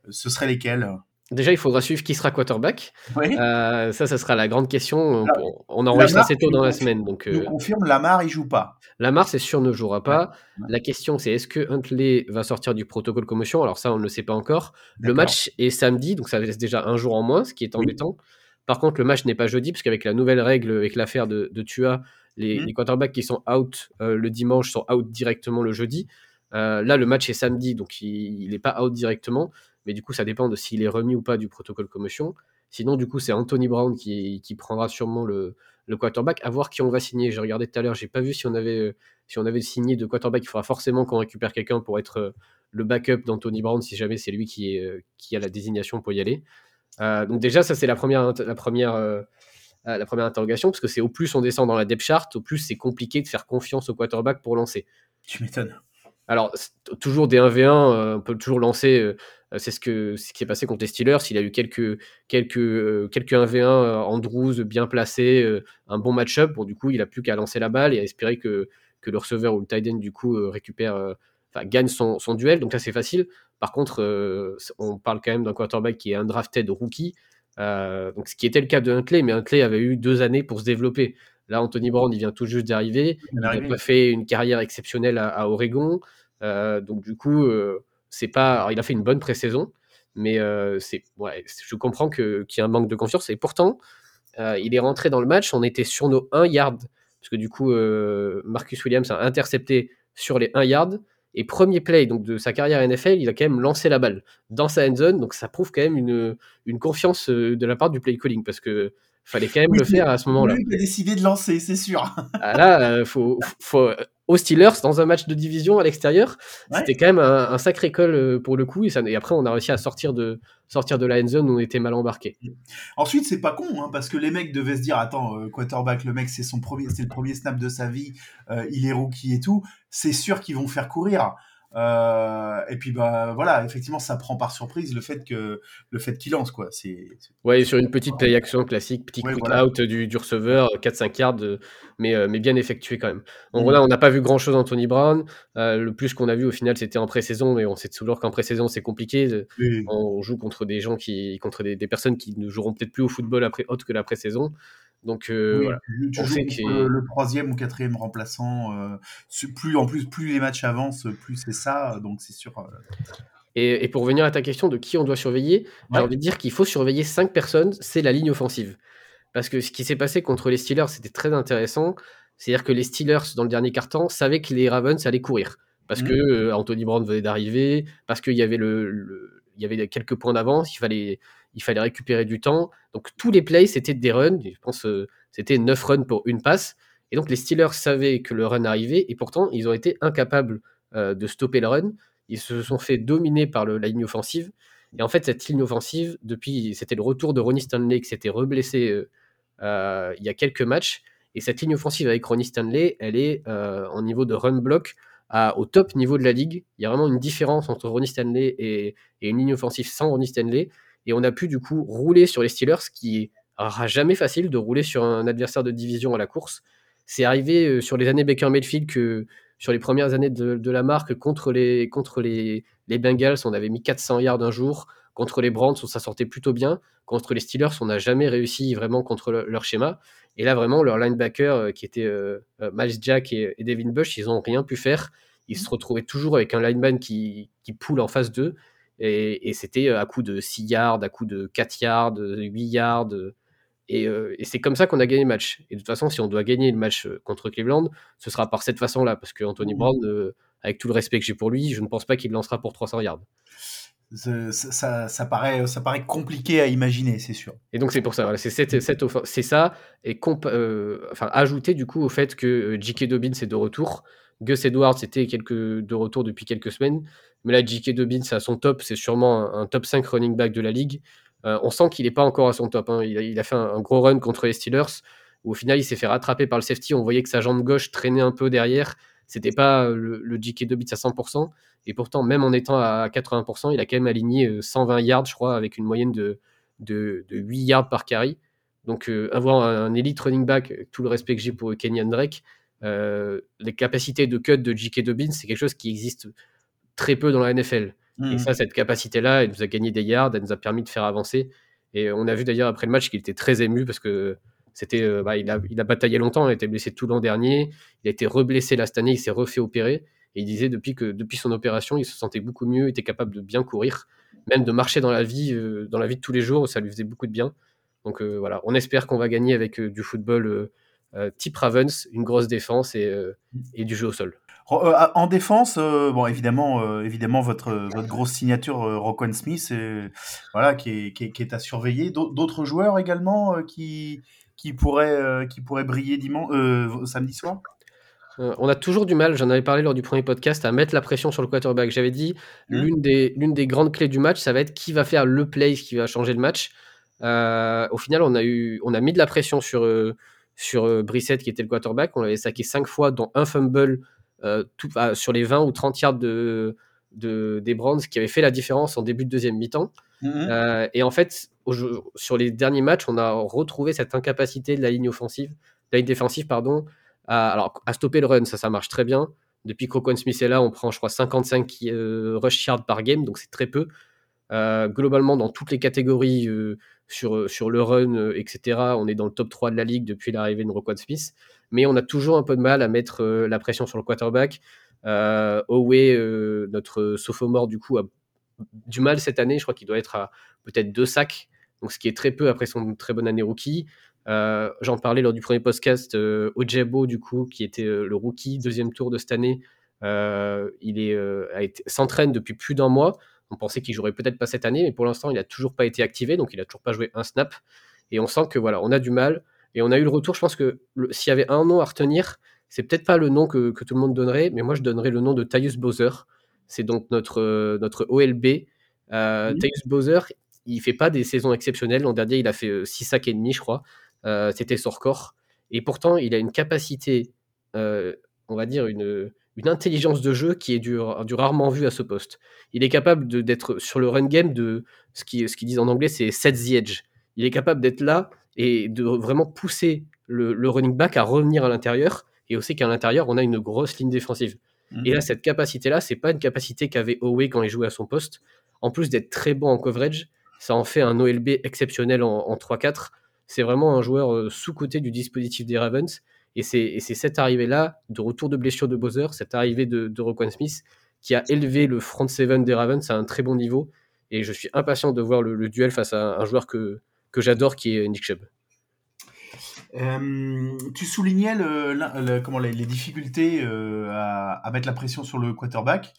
ce seraient lesquels? Déjà, il faudra suivre qui sera quarterback. Oui. Euh, ça, ça sera la grande question. On, enregistre assez tôt dans la semaine. Donc, euh, confirmes, Lamar, il joue pas. Lamar, c'est sûr, ne jouera pas. Ouais. La question, c'est est-ce que Huntley va sortir du protocole commotion? Alors, ça, on ne le sait pas encore. Le match est samedi, donc ça laisse déjà un jour en moins, ce qui est Oui. embêtant. Par contre, le match n'est pas jeudi, parce qu'avec la nouvelle règle, avec l'affaire de, de Tua, les, les quarterbacks qui sont out euh, le dimanche sont out directement le jeudi. Là, le match est samedi, donc il n'est pas out directement. Mais du coup, ça dépend de s'il est remis ou pas du protocole commotion. Sinon, du coup, c'est Anthony Brown qui, qui prendra sûrement le, le quarterback. À voir qui on va signer. J'ai regardé tout à l'heure, j'ai pas vu si on avait si on avait signé de quarterback. Il faudra forcément qu'on récupère quelqu'un pour être euh, le backup d'Anthony Brown si jamais c'est lui qui, est, euh, qui a la désignation pour y aller. Euh, donc déjà, ça c'est la première la première euh, la première interrogation parce que c'est au plus on descend dans la depth chart, au plus c'est compliqué de faire confiance au quarterback pour lancer. Tu m'étonnes. Alors, toujours des 1v1, euh, on peut toujours lancer. Euh, c'est ce, que, ce qui s'est passé contre les Steelers. Il a eu quelques, quelques, euh, quelques 1v1, euh, Andrews bien placé, un bon match-up. Bon, du coup, il a plus qu'à lancer la balle et à espérer que, que le receveur ou le tight end, du coup, récupère, enfin, gagne son, son duel. Donc, ça, c'est facile. Par contre, euh, on parle quand même d'un quarterback qui est un drafted rookie. Euh, donc, ce qui était le cas de Huntley, mais Huntley avait eu deux années pour se développer. Là, Anthony Brown, il vient tout juste d'arriver. Il n'a pas fait une carrière exceptionnelle à, à Oregon. Euh, donc du coup, c'est pas. il a fait une bonne pré-saison, mais euh, c'est. Ouais, je comprends que qu'il y a un manque de confiance. Et pourtant, euh, il est rentré dans le match. On était sur nos 1 yard parce que du coup, euh, Marcus Williams a intercepté sur les 1 yard. Et premier play donc de sa carrière NFL, il a quand même lancé la balle dans sa end zone. Donc ça prouve quand même une, une confiance de la part du play calling parce que fallait quand même Oui, le faire à ce moment-là. qui a décidé de lancer, c'est sûr. Ah là, euh, faut, faut, aux Steelers, dans un match de division à l'extérieur, Ouais. c'était quand même un, un sacré call euh, pour le coup. Et, ça, et après, on a réussi à sortir de, sortir de la end zone où on était mal embarqué. Ensuite, c'est pas con, hein, parce que les mecs devaient se dire, attends, euh, quarterback, le mec, c'est son premier, c'est le premier snap de sa vie, euh, il est rookie et tout. C'est sûr qu'ils vont faire courir. Euh, et puis bah voilà, effectivement, ça prend par surprise le fait que le fait qu'il lance quoi. C'est Ouais, sur une petite play action classique, petit Ouais, quick voilà. out du, du receveur, 4-5 yards, euh, mais, euh, mais bien effectué quand même. Donc Mm. voilà, on n'a pas vu grand chose d'Anthony Brown. Euh, le plus qu'on a vu au final, c'était en pré-saison, mais on sait toujours qu'en pré-saison, c'est compliqué. Euh, On joue contre des gens qui, contre des, des personnes qui ne joueront peut-être plus au football après, autre que la pré-saison. Donc euh, oui, voilà. tu- On joues sait qu'il- le, le troisième ou quatrième remplaçant. euh, plus en plus, plus les matchs avancent, plus c'est ça. Donc c'est sûr. euh, Et, et pour revenir à ta question de qui on doit surveiller, j'ai envie de dire qu'il faut surveiller cinq personnes, c'est la ligne offensive. Parce que ce qui s'est passé contre les Steelers, c'était très intéressant. C'est-à-dire que les Steelers, dans le dernier quart-temps, savaient que les Ravens allaient courir. Parce Mhm. que euh, Anthony Brown venait d'arriver, parce qu'il y avait le, le- il y avait quelques points d'avance, il fallait, il fallait récupérer du temps. Donc tous les plays, c'était des runs. Je pense euh, c'était 9 runs pour une passe. Et donc les Steelers savaient que le run arrivait, et pourtant, ils ont été incapables euh, de stopper le run. Ils se sont fait dominer par la ligne offensive. Et en fait, cette ligne offensive, depuis, c'était le retour de Ronnie Stanley qui s'était reblessé euh, euh, il y a quelques matchs. Et cette ligne offensive avec Ronnie Stanley, elle est en niveau de run block au top niveau de la ligue. Il y a vraiment une différence entre Ronnie Stanley et une ligne offensive sans Ronnie Stanley. Et on a pu du coup rouler sur les Steelers, ce qui n'est jamais facile de rouler sur un adversaire de division à la course. C'est arrivé euh, sur les années Baker Mayfield que sur les premières années de, la marque contre les, contre les, les Bengals, on avait mis 400 yards un jour. Contre les on s'en sortait plutôt bien. Contre les Steelers, on n'a jamais réussi vraiment contre le- leur schéma. Et là, vraiment, leur linebacker, euh, qui était euh, Miles Jack et, et Devin Bush, ils n'ont rien pu faire. Ils se retrouvaient toujours avec un lineman qui, qui poule en face d'eux. Et, et c'était euh, à coup de 6 yards, à coup de 4 yards, de 8 yards. euh, Et, euh, et c'est comme ça qu'on a gagné le match. Et de toute façon, si on doit gagner le match contre Cleveland, ce sera par cette façon-là. Parce que Anthony Mhm. Brown, euh, avec tout le respect que j'ai pour lui, je ne pense pas qu'il lancera pour 300 yards. Ça, ça, ça paraît, ça paraît compliqué à imaginer, c'est sûr. Et donc c'est pour ça, voilà, c'est cette, cette ça, et euh, enfin, ajouter du coup au fait que J.K. Dobbins est de retour. Gus Edwards était de retour depuis quelques semaines, mais là J.K. Dobbins à son top, c'est sûrement un, top 5 running back de la ligue. Euh, on sent qu'il n'est pas encore à son top. hein. Il, a, fait un, gros run contre les Steelers, où au final il s'est fait rattraper par le safety. On voyait que sa jambe gauche traînait un peu derrière. C'était pas le, le J.K. Dobbins à 100%. Et pourtant, même en étant à 80%, il a quand même aligné euh, 120 yards, je crois, avec une moyenne de, de, de 8 yards par carry. Donc, euh, avoir un, elite running back, tout le respect que j'ai pour Kenyan Drake, euh, les capacités de cut de J.K. Dobbins, c'est quelque chose qui existe très peu dans la NFL. Mhm. Et ça, cette capacité-là, elle nous a gagné des yards, elle nous a permis de faire avancer. Et on a vu d'ailleurs après le match qu'il était très ému parce que c'était, euh, bah, il, a, il a bataillé longtemps, il a été blessé tout l'an dernier, il a été reblessé là cette année, il s'est refait opérer. Et il disait depuis que depuis son opération, il se sentait beaucoup mieux, était capable de bien courir, même de marcher dans la vie, euh, dans la vie de tous les jours, ça lui faisait beaucoup de bien. Donc euh, voilà, on espère qu'on va gagner avec euh, du football euh, euh, type Ravens, une grosse défense et, euh, et du jeu au sol. Euh, en défense, euh, bon évidemment, euh, évidemment votre votre grosse signature euh, Roquan Smith, euh, voilà qui est, qui est, qui est à surveiller. D'au- D'autres joueurs également euh, qui qui pourraient euh, qui pourraient briller dimanche euh, samedi soir? Euh, on a toujours du mal, j'en avais parlé lors du premier podcast, à mettre la pression sur le quarterback. J'avais dit, Mhm. l'une des, l'une des grandes clés du match, ça va être qui va faire le play qui va changer le match. Euh, au final, on a, eu, on a mis de la pression sur, euh, sur euh, Brissett, qui était le quarterback. On l'avait saqué 5 fois, dont un fumble euh, tout, ah, sur les 20 ou 30 yards de, de, des Browns, qui avait fait la différence en début de deuxième mi-temps. Mhm. Euh, et en fait, au sur les derniers matchs, on a retrouvé cette incapacité de la ligne offensive, de la ligne défensive, pardon, à, alors, à stopper le run. Ça, ça marche très bien. Depuis que Roquan Smith est là, on prend, je crois, 55 euh, rush yards par game, donc c'est très peu. Euh, globalement, dans toutes les catégories sur, sur le run, euh, etc., on est dans le top 3 de la ligue depuis l'arrivée de Roquan Smith. Mais on a toujours un peu de mal à mettre euh, la pression sur le quarterback. Euh, euh, notre sophomore, du coup, a du mal cette année. Je crois qu'il doit être à peut-être deux sacs, ce qui est très peu après son très bonne année rookie. Euh, J'en parlais lors du premier podcast. Euh, du coup, qui était euh, le rookie deuxième tour de cette année, euh, il euh, s'entraîne depuis plus d'un mois. On pensait qu'il jouerait peut-être pas cette année, mais pour l'instant, il a toujours pas été activé, donc il a toujours pas joué un snap. Et on sent que voilà, on a du mal. Et on a eu le retour. Je pense que s'il y avait un nom à retenir, c'est peut-être pas le nom que, que tout le monde donnerait, mais moi je donnerais le nom de Tyus Bowser. C'est donc notre, euh, notre OLB. Euh, Mhm. Tyus Bowser, il fait pas des saisons exceptionnelles. L'an dernier, il a fait 6 sacs et demi, je crois. Euh, C'était son record. Et pourtant, il a une capacité, euh, on va dire, une, une intelligence de jeu qui est du, du rarement vu à ce poste. Il est capable d'être sur le run game de ce qu'ils ce disent en anglais, c'est set the edge. Il est capable d'être là et de vraiment pousser le, le running back à revenir à l'intérieur. Et aussi qu'à l'intérieur, on a une grosse ligne défensive. Mhm. Et là, cette capacité-là, c'est pas une capacité qu'avait Owe quand il jouait à son poste. En plus d'être très bon en coverage, ça en fait un OLB exceptionnel en, en 3-4. C'est vraiment un joueur euh, sous-côté du dispositif des Ravens. Et c'est et c'est cette arrivée-là, de retour de blessure de Bowser, cette arrivée de, de Roquan Smith, qui a élevé le front seven des Ravens à un très bon niveau. Et je suis impatient de voir le, le duel face à un joueur que, que j'adore, qui est Nick Chubb. Euh, tu soulignais le, la- le- comment, les, les difficultés euh, à, à mettre la pression sur le quarterback.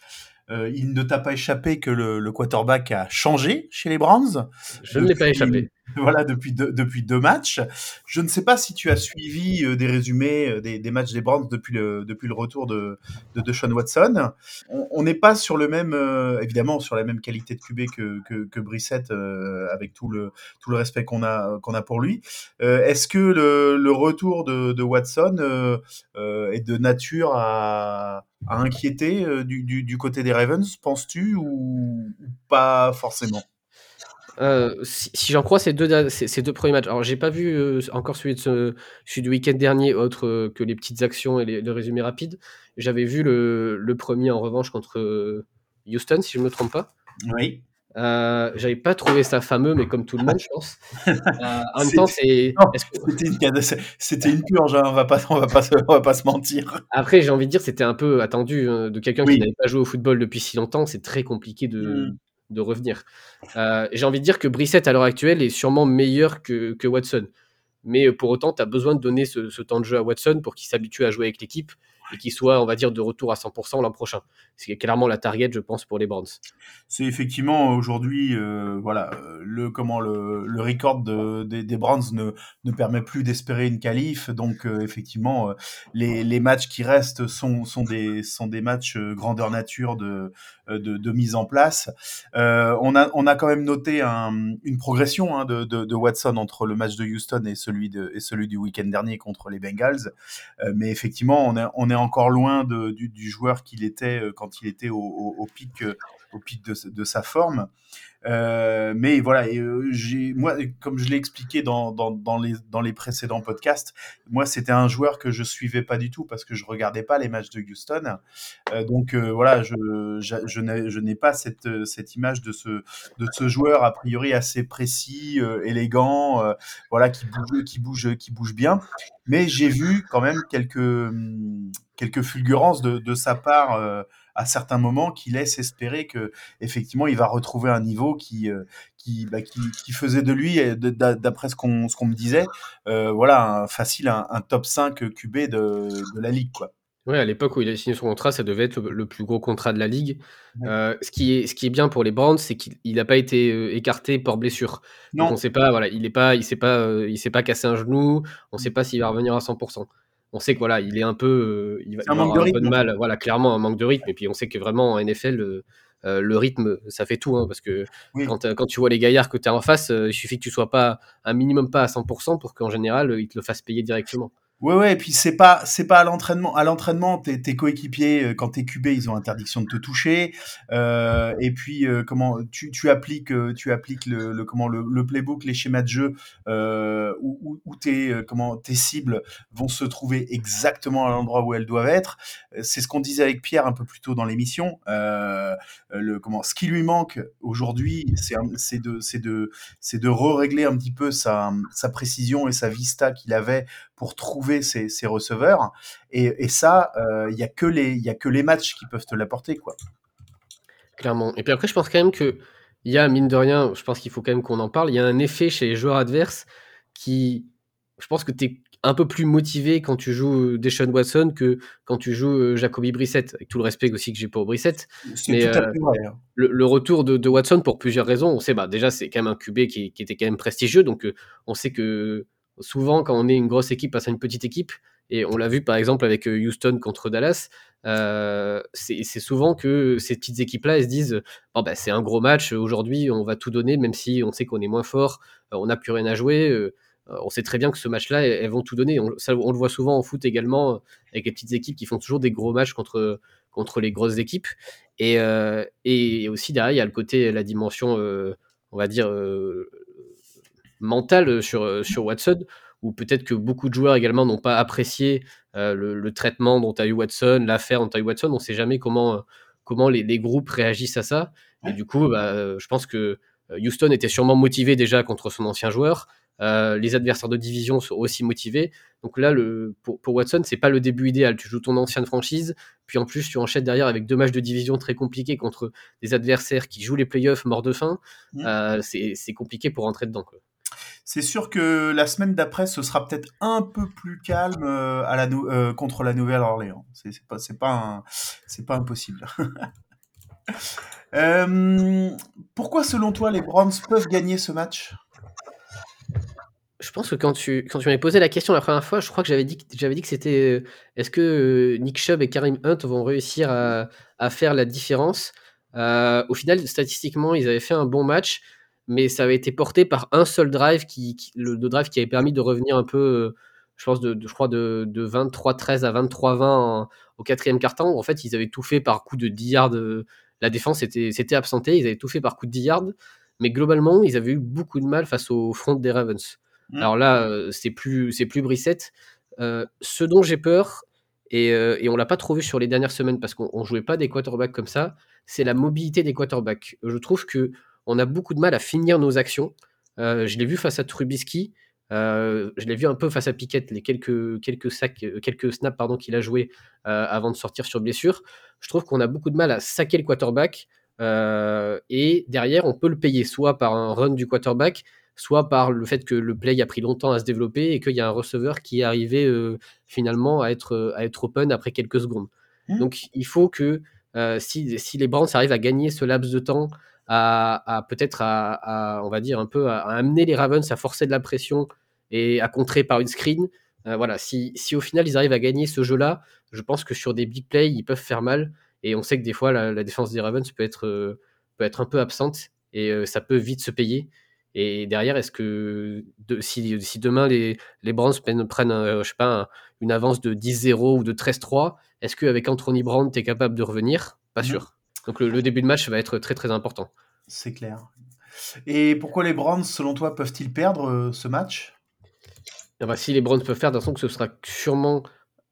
Euh, il ne t'a pas échappé que le, le quarterback a changé chez les Browns? Je ne l'ai pas échappé. Voilà, depuis deux, depuis deux matchs. Je ne sais pas si tu as suivi euh, des résumés euh, des, matchs des Browns depuis le, depuis le retour de, de Deshaun Watson. On- n'est pas sur le même, euh, évidemment, sur la même qualité de QB que, que, que Brissett, euh, avec tout le, tout le respect qu'on a, a pour lui. Est-ce que le, le retour de, Watson est de nature à, inquiéter du, côté des Ravens, penses-tu, ou pas forcément? Euh, si, si j'en crois ces deux, ces, ces deux premiers matchs, alors j'ai pas vu euh, encore celui, de ce, celui du week-end dernier, autre euh, que les petites actions et les- le résumé rapide. J'avais vu le, le premier en revanche contre Houston, si je me trompe pas. Oui. J'avais pas trouvé ça fameux, mais comme tout le monde, je pense. En même temps, c'est. C'était une, cade- c'était une purge, hein, on va pas, on va pas, se- on va pas se mentir. Après, j'ai envie de dire, c'était un peu attendu hein, de quelqu'un Oui. qui n'avait pas joué au football depuis si longtemps. C'est très compliqué de, Mm. De revenir. Euh, j'ai envie de dire que Brissett, à l'heure actuelle, est sûrement meilleur que, Watson. Mais euh, pour autant, tu as besoin de donner ce, temps de jeu à Watson pour qu'il s'habitue à jouer avec l'équipe et qu'il soit, on va dire, de retour à 100% l'an prochain. C'est clairement la target, je pense, pour les Browns. C'est effectivement aujourd'hui, euh, voilà, le comment le, record de, des, Browns ne, permet plus d'espérer une qualif, donc effectivement les, matchs qui restent sont, des sont des matchs grandeur nature de, de, de mise en place. Euh, on a on a quand même noté un, une progression hein, de, de, de Watson entre le match de Houston et celui de et celui du week-end dernier contre les Bengals, Euh, mais effectivement on est on est encore loin du, du joueur qu'il était euh, quand il était au, au, au pic euh, au pic de, sa forme. Euh, mais voilà, euh, moi, comme je l'ai expliqué dans, les, précédents podcasts, moi, c'était un joueur que je suivais pas du tout parce que je regardais pas les matchs de Houston. Euh, donc voilà, je, n'ai, pas cette, image de ce, joueur a priori assez précis, élégant, voilà, qui bouge, bien. Mais j'ai vu quand même quelques, fulgurances de sa part. Euh, à certains moments qui laissent espérer que effectivement il va retrouver un niveau qui euh, qui, bah, qui, qui faisait de lui d'a- d'après ce qu'on ce qu'on me disait euh, voilà un, facile un, un top 5 QB de, de la ligue quoi Ouais, à l'époque où il a signé son contrat, ça devait être le, le plus gros contrat de la ligue. Ouais. Euh, ce, qui est, ce qui est bien pour les Browns, c'est qu'il n'a pas été euh, écarté par blessure. Donc on sait pas, voilà, il est pas, il s'est pas, euh, il s'est pas cassé un genou. On sait pas s'il va revenir à 100%. On sait que voilà, il est un peu, euh, il va, un peu de mal. Voilà, clairement un manque de rythme. Et puis on sait que vraiment en NFL, euh, euh, le rythme, ça fait tout, hein, parce que Oui. quand, quand tu vois les gaillards que tu as en face, il suffit que tu sois pas un minimum pas à 100% pour qu'en général, ils te le fassent payer directement. Ouais, ouais, et puis c'est pas, c'est pas à l'entraînement. À l'entraînement, tes, coéquipiers, euh, quand t'es QB, ils ont interdiction de te toucher. Euh, et puis, euh, comment, tu, appliques, tu appliques le, comment, le, playbook, les schémas de jeu, où, où, où tes, comment, tes cibles vont se trouver exactement à l'endroit où elles doivent être. C'est ce qu'on disait avec Pierre un peu plus tôt dans l'émission. Le, comment, ce qui lui manque aujourd'hui, c'est, c'est de, c'est de, c'est de re-régler un petit peu sa, sa précision et sa vista qu'il avait pour trouver ses, ses receveurs. Et, et ça, euh, il y a que les, y a que les matchs qui peuvent te l'apporter, quoi. Clairement. Et puis après, je pense quand même que il y a, mine de rien, je pense qu'il faut quand même qu'on en parle, il y a un effet chez les joueurs adverses qui, je pense que tu es un peu plus motivé quand tu joues euh, Deshaun Watson que quand tu joues euh, Jacoby Brissett, avec tout le respect aussi que j'ai pour Brissett. Mais, tout à euh, fait vrai. hein. Le, le retour de, de Watson pour plusieurs raisons, on sait, bah, déjà, c'est quand même un QB qui, qui était quand même prestigieux, donc euh, on sait que souvent, quand on est une grosse équipe face à une petite équipe, et on l'a vu par exemple avec euh, Houston contre Dallas, euh, c'est souvent que ces petites équipes-là, elles se disent bon, bah, c'est un gros match, aujourd'hui on va tout donner, même si on sait qu'on est moins fort, euh, on n'a plus rien à jouer. on sait très bien que ce match-là, elles, vont tout donner. On, ça, on le voit souvent en foot également, avec les petites équipes qui font toujours des gros matchs contre, contre les grosses équipes. Et, et aussi derrière, il y a le côté, la dimension, on va dire, euh, mentale sur, euh, sur Watson, où peut-être que beaucoup de joueurs également n'ont pas apprécié euh, le, le traitement dont a eu Watson, l'affaire dont a eu Watson. On ne sait jamais comment, euh, comment les, les groupes réagissent à ça. Et du coup, bah, euh, je pense que euh, Houston était sûrement motivé déjà contre son ancien joueur. Euh, les adversaires de division sont aussi motivés. Donc là, le, pour, pour Watson, c'est pas le début idéal. Tu joues ton ancienne franchise, puis en plus tu enchaînes derrière avec deux matchs de division très compliqués contre des adversaires qui jouent les playoffs morts de faim. Mm. Euh, c'est c'est compliqué pour rentrer dedans. Quoi. C'est sûr que la semaine d'après, ce sera peut-être un peu plus calme euh, à la euh, contre la Nouvelle-Orléans. C'est c'est pas, impossible. Euh, pourquoi, selon toi, les Browns peuvent gagner ce match? Je pense que quand tu, quand m'avais posé la question la première fois, je crois que j'avais dit, que- j'avais dit que c'était est-ce que Nick Chubb et Karim Hunt vont réussir à, faire la différence? Au final, statistiquement, ils avaient fait un bon match, mais ça avait été porté par un seul drive, qui, qui- le, le drive qui avait permis de revenir un peu, euh, je pense, de, de- je crois de, de 23-13 à 23-20 en- au quatrième quart-temps. En fait, ils avaient tout fait par coup de 10 yards. euh, La défense était, s'était absentée, ils avaient tout fait par coup de 10 yards. Mais globalement, ils avaient eu beaucoup de mal face au front des Ravens. Mm. Alors là, euh, c'est plus, c'est plus Brissette. Euh, ce dont j'ai peur, et, euh, et on l'a pas trop vu sur les dernières semaines parce qu'on on jouait pas des quarterbacks comme ça, c'est la mobilité des quarterbacks. Je trouve que on a beaucoup de mal à finir nos actions. Euh, je l'ai vu face à Trubisky. Euh, je l'ai vu un peu face à Piquet, les quelques, quelques, sacs, euh, quelques snaps pardon, qu'il a joué euh, avant de sortir sur blessure. Je trouve qu'on a beaucoup de mal à saquer le quarterback. et derrière, on peut le payer soit par un run du quarterback, soit par le fait que le play a pris longtemps à se développer et qu'il y a un receveur qui est arrivé finalement à être, à être open après quelques secondes. Mhm. Donc il faut que si, si les Browns arrivent à gagner ce laps de temps, à, à peut-être à, à, on va dire un peu à, à amener les Ravens à forcer de la pression et à contrer par une screen. euh, voilà, si, si au final ils arrivent à gagner ce jeu-là, je pense que sur des big plays, ils peuvent faire mal. Et on sait que des fois, la, la défense des Ravens peut être, euh, peut être un peu absente et euh, ça peut vite se payer. Et derrière, est-ce que de, si, si demain les, les Browns prennent, un, je sais pas, un- une avance de 10-0 ou de 13-3, est-ce qu'avec Anthony Brown, tu es capable de revenir? Pas sûr. Donc le, le début de match va être très très important. C'est clair. Et pourquoi les Browns, selon toi, peuvent-ils perdre euh, ce match? Ah bah, si les Browns peuvent faire, d'un que ce sera sûrement.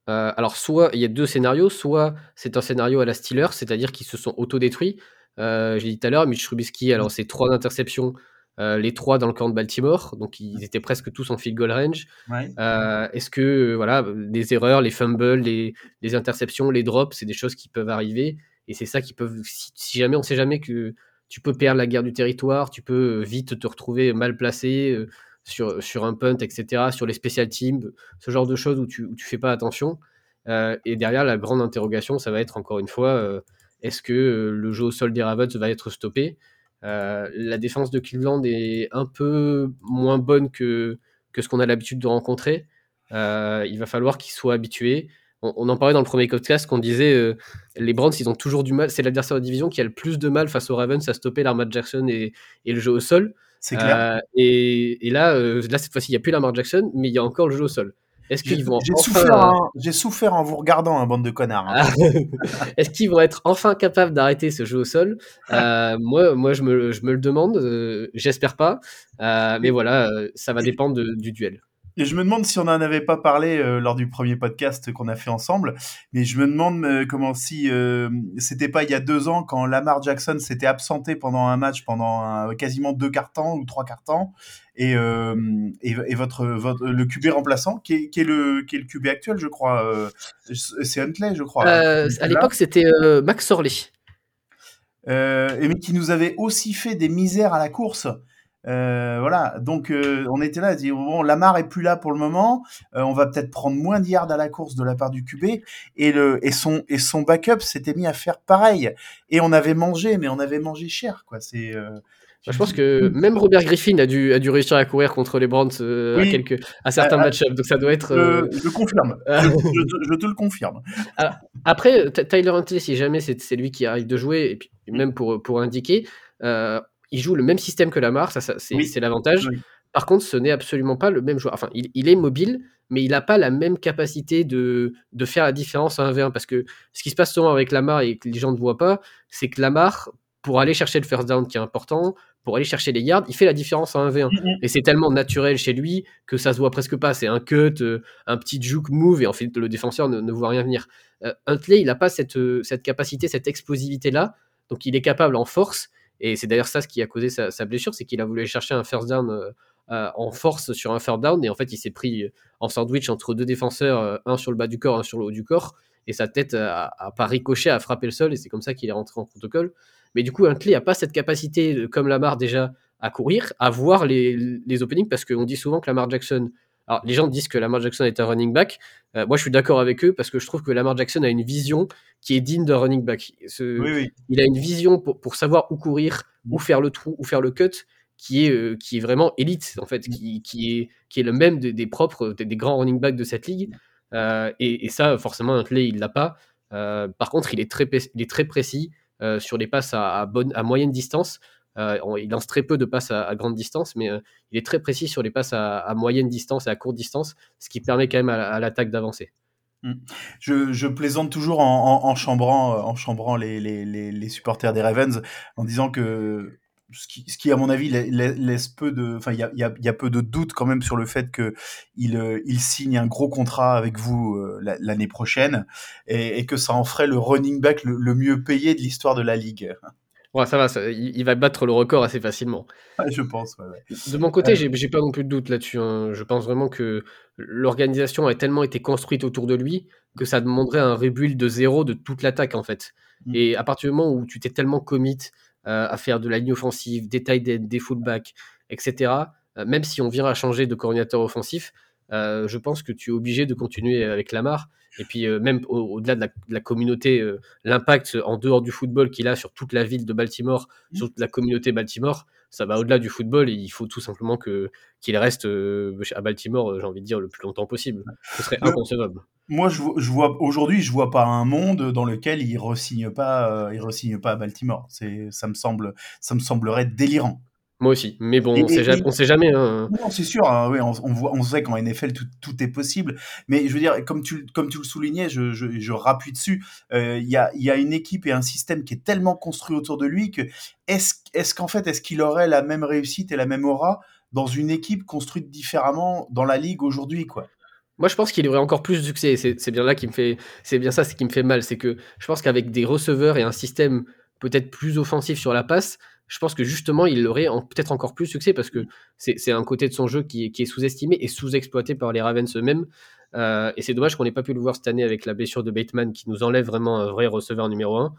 euh, alors, soit il y a deux scénarios, soit c'est un scénario à la Steelers, c'est-à-dire qu'ils se sont autodétruits. Euh, J'ai dit tout à l'heure, Mitch Trubisky a lancé trois interceptions, euh, les trois dans le camp de Baltimore, donc ils étaient presque tous en field goal range. Ouais. Euh, Est-ce que euh, voilà, les erreurs, les fumbles, les, les interceptions, les drops, c'est des choses qui peuvent arriver? Et c'est ça qui peuvent. Si, jamais on sait jamais que tu peux perdre la guerre du territoire, tu peux euh, vite te retrouver mal placé euh, sur, sur un punt, etc., sur les special teams, ce genre de choses où tu, où tu fais pas attention. Euh, et derrière, la grande interrogation, ça va être encore une fois, est-ce que le jeu au sol des Ravens va être stoppé? La défense de Cleveland est un peu moins bonne que, que ce qu'on a l'habitude de rencontrer. Il va falloir qu'ils soient habitués. On, on en parlait dans le premier podcast qu'on disait euh, les Browns, ils ont toujours du mal. C'est l'adversaire de division qui a le plus de mal face aux Ravens à stopper Lamar Jackson et, et le jeu au sol. C'est clair. Euh, et, et là, euh, là, cette fois-ci, il n'y a plus Lamar Jackson, mais il y a encore le jeu au sol. Est-ce J'ai qu'ils vont j'ai enfin, souffert, hein. j'ai souffert en vous regardant, un bande de connards. hein. Ah, Est-ce qu'ils vont être enfin capables d'arrêter ce jeu au sol? Euh, Moi, moi je, me, je me le demande. euh, J'espère pas. Euh, mais voilà, ça va dépendre de- du duel. Et je me demande si on n'en avait pas parlé euh, lors du premier podcast qu'on a fait ensemble, mais je me demande euh, comment si euh, c'était pas il y a deux ans quand Lamar Jackson s'était absenté pendant un match pendant un- quasiment deux quarts temps ou trois quarts temps, et, euh, et, et votre, votre le QB remplaçant qui est, qui est le qui est le QB actuel, je crois, c'est Huntley, je crois. Euh, à l'époque, c'était Max Orley. et mais qui nous avait aussi fait des misères à la course. Euh, voilà, donc euh, on était là à dire bon, Lamar est plus là pour le moment, euh, on va peut-être prendre moins de yards à la course de la part du QB et le et son et son backup s'était mis à faire pareil et on avait mangé, mais on avait mangé cher quoi. C'est euh, Je pense que même Robert Griffin a dû, a dû réussir à courir contre les euh, à, Oui. quelques, à certains match-ups. Donc ça doit être. euh, je, je confirme, je, je- je te le confirme. Après, Ty- Tyler Huntley, si jamais c'est c'est lui qui arrive de jouer, et puis même pour, pour indiquer, euh, il joue le même système que Lamar, ça, ça, c'est Oui. l'avantage. Oui. Par contre, ce n'est absolument pas le même joueur. Enfin, il, il est mobile, mais il n'a pas la même capacité de, de faire la différence en 1v1. Parce que ce qui se passe souvent avec Lamar et que les gens ne voient pas, c'est que Lamar, pour aller chercher le first down qui est important, pour aller chercher les yards, il fait la différence en 1v1. Mhm. Et c'est tellement naturel chez lui que ça se voit presque pas. C'est un cut, euh, un petit juke move, et en fait, le défenseur ne, ne voit rien venir. Euh, Huntley, il n'a pas cette, euh, cette capacité, cette explosivité-là. Donc, il est capable en force. Et c'est d'ailleurs ça ce qui a causé sa, blessure, c'est qu'il a voulu chercher un first down euh, euh, en force sur un third down. Et en fait, il s'est pris en sandwich entre deux défenseurs, euh, un sur le bas du corps, un sur le haut du corps. Et sa tête a, pas ricoché, a frappé le sol. Et c'est comme ça qu'il est rentré en protocole. Mais du coup, Huntley n'a pas cette capacité, comme Lamar déjà, à courir, à voir les, les openings. Parce qu'on dit souvent que Lamar Jackson. Alors, les gens disent que Lamar Jackson est un running back. Euh, moi, je suis d'accord avec eux parce que je trouve que Lamar Jackson a une vision qui est digne d'un running back. Ce- Oui, oui. il a une vision pour, pour savoir où courir, où faire le trou, où faire le cut, qui est, euh, qui est vraiment élite, en fait, qui, qui, est, qui est le même des, des propres, des, des grands running backs de cette ligue. Euh, et, et ça, forcément, Huntley, il l'a pas. Par contre, il est très, pé- il est très précis sur les passes à, à, bonne, à moyenne distance. Euh, il lance très peu de passes à, grande distance, mais euh, il est très précis sur les passes à, moyenne distance et à courte distance, ce qui permet quand même à, l'attaque d'avancer. Je, je plaisante toujours en, en, en chambrant, euh, chambrant les, supporters des Ravens en disant que ce qui, à mon avis, la- la- laisse peu de, enfin, il y a, peu de doute quand même sur le fait que il, signe un gros contrat avec vous la- l'année prochaine et, que ça en ferait le running back le mieux payé de l'histoire de la ligue. Ouais, ça va, ça- il, il va battre le record assez facilement. Ouais, je pense. ouais, ouais. De mon côté, Euh. j'ai pas non plus de doute là-dessus. hein. Je pense vraiment que l'organisation a tellement été construite autour de lui que ça demanderait un rebuild de zéro de toute l'attaque en fait. Mm. Et à partir du moment où tu t'es tellement commit euh, à faire de la ligne offensive, des tight des fullbacks, etc., euh, même si on vient à changer de coordinateur offensif, euh, je pense que tu es obligé de continuer avec Lamar. Et puis euh, même au- au-delà de, la- de la communauté, euh, l'impact en dehors du football qu'il a sur toute la ville de Baltimore, Mm. sur toute la communauté Baltimore, ça va au-delà du football et il faut tout simplement que qu'il reste euh, à Baltimore, j'ai envie de dire, le plus longtemps possible. Ce serait Le- inconcevable. Moi, je, je vois aujourd'hui, je vois pas un monde dans lequel il resigne pas, il resigne pas à Baltimore. C'est, ça me semble, ça me semblerait délirant. Moi aussi. Mais bon, Et- on sait et- On sait jamais hein. Non, c'est sûr. hein, oui, on, on voit, on sait qu'en NFL tout, tout est possible. Mais je veux dire, comme tu, comme tu le soulignais, je, je, je rappuie dessus. euh, Il y, a, y a une équipe et un système qui est tellement construit autour de lui que est-ce, est-ce qu'en fait, est-ce qu'il aurait la même réussite et la même aura dans une équipe construite différemment dans la ligue aujourd'hui, quoi? Moi, je pense qu'il aurait encore plus de succès. C'est c'est bien là qui me fait, c'est bien ça, c'est qui me fait mal, c'est que je pense qu'avec des receveurs et un système peut-être plus offensif sur la passe, je pense que justement, il aurait en- peut-être encore plus succès parce que c'est c'est un côté de son jeu qui est, qui est sous-estimé et sous-exploité par les Ravens eux-mêmes. Euh, et c'est dommage qu'on n'ait pas pu le voir cette année avec la blessure de Bateman qui nous enlève vraiment un vrai receveur numéro un.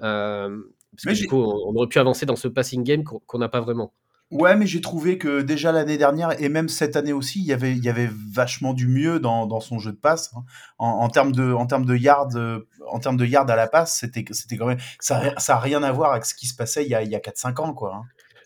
Euh, parce Mais que j'ai- du coup, on, on aurait pu avancer dans ce passing game qu'on n'a pas vraiment. Ouais, mais j'ai trouvé que déjà l'année dernière et même cette année aussi, il y avait, il y avait vachement du mieux dans, dans son jeu de passe. hein. En, en termes de, en termes de yards, euh, en termes de yards à la passe, c'était, c'était quand même, ça, ça a rien à voir avec ce qui se passait il y a, il y a 4-5 ans, quoi. hein.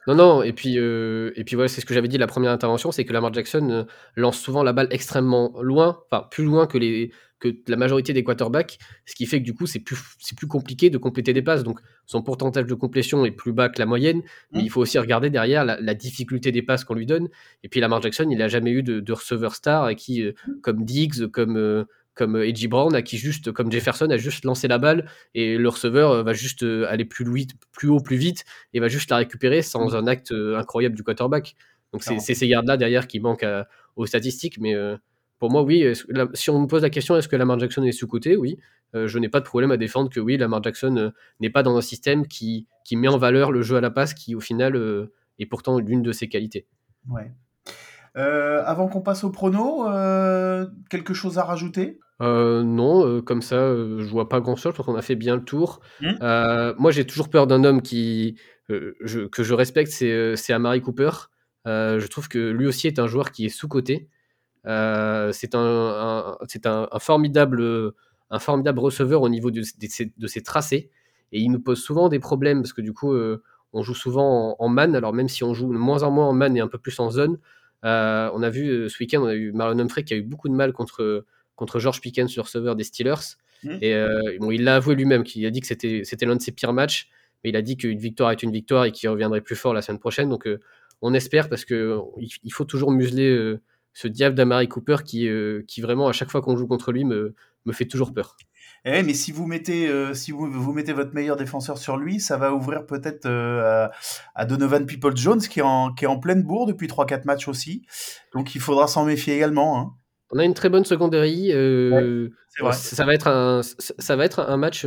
Non, non, et puis, euh, et puis voilà, c'est ce que j'avais dit la première intervention, c'est que Lamar Jackson euh, lance souvent la balle extrêmement loin, enfin plus loin que, les, que la majorité des quarterbacks, ce qui fait que du coup c'est plus, plus compliqué de compléter des passes. Donc son pourcentage de complétion est plus bas que la moyenne, mais Mm. il faut aussi regarder derrière la, la difficulté des passes qu'on lui donne. Et puis Lamar Jackson, il n'a jamais eu de, de receveur star à qui, euh, comme Diggs, comme, euh, comme euh, Edgy Brown, à qui juste, comme Jefferson, a juste lancé la balle et le receveur euh, va juste euh, aller plus, plus haut, plus vite et va juste la récupérer sans un acte euh, incroyable du quarterback. Donc c'est ces gardes-là derrière qui manquent à- aux statistiques. Mais euh, pour moi, oui, la- si on me pose la question est-ce que Lamar Jackson est sous-côté Oui. Euh, je n'ai pas de problème à défendre que oui, Lamar Jackson euh, n'est pas dans un système qui, qui met en valeur le jeu à la passe qui, au final, euh, est pourtant l'une de ses qualités. Ouais. Euh, avant qu'on passe au prono, euh, quelque chose à rajouter? Euh, non, euh, comme ça, euh, je vois pas grand-chose. Je pense qu'on a fait bien le tour. Mm. Euh, moi, j'ai toujours peur d'un homme qui, euh, je- que je respecte, c'est Amari Cooper. Euh, je trouve que lui aussi est un joueur qui est sous-coté. Euh, c'est un, un- c'est un, un formidable, un formidable receveur au niveau de, de ses, de ses tracés. Et il nous pose souvent des problèmes parce que du coup, euh, on joue souvent en, en man. Alors même si on joue de moins en moins en man et un peu plus en zone, euh, on a vu ce week-end, on a eu Marlon Humphrey qui a eu beaucoup de mal contre, contre George Pickens, le receveur des Steelers. Mhm. Et euh, bon, il l'a avoué lui-même, qu'il a dit que c'était c'était l'un de ses pires matchs. Mais il a dit qu'une victoire est une victoire et qu'il reviendrait plus fort la semaine prochaine. Donc euh, on espère parce que il, il faut toujours museler ce diable d'Amari Cooper qui, euh, qui vraiment à chaque fois qu'on joue contre lui me, me fait toujours peur. Eh, mais si vous mettez, euh, si vous, vous mettez votre meilleur défenseur sur lui, ça va ouvrir peut-être euh, à, à Donovan People Jones qui est en, qui est en pleine bourre depuis 3-4 matchs aussi. Donc il faudra s'en méfier également. Hein. On a une très bonne secondaire. C'est vrai. ça va être un, ça ça va être un match,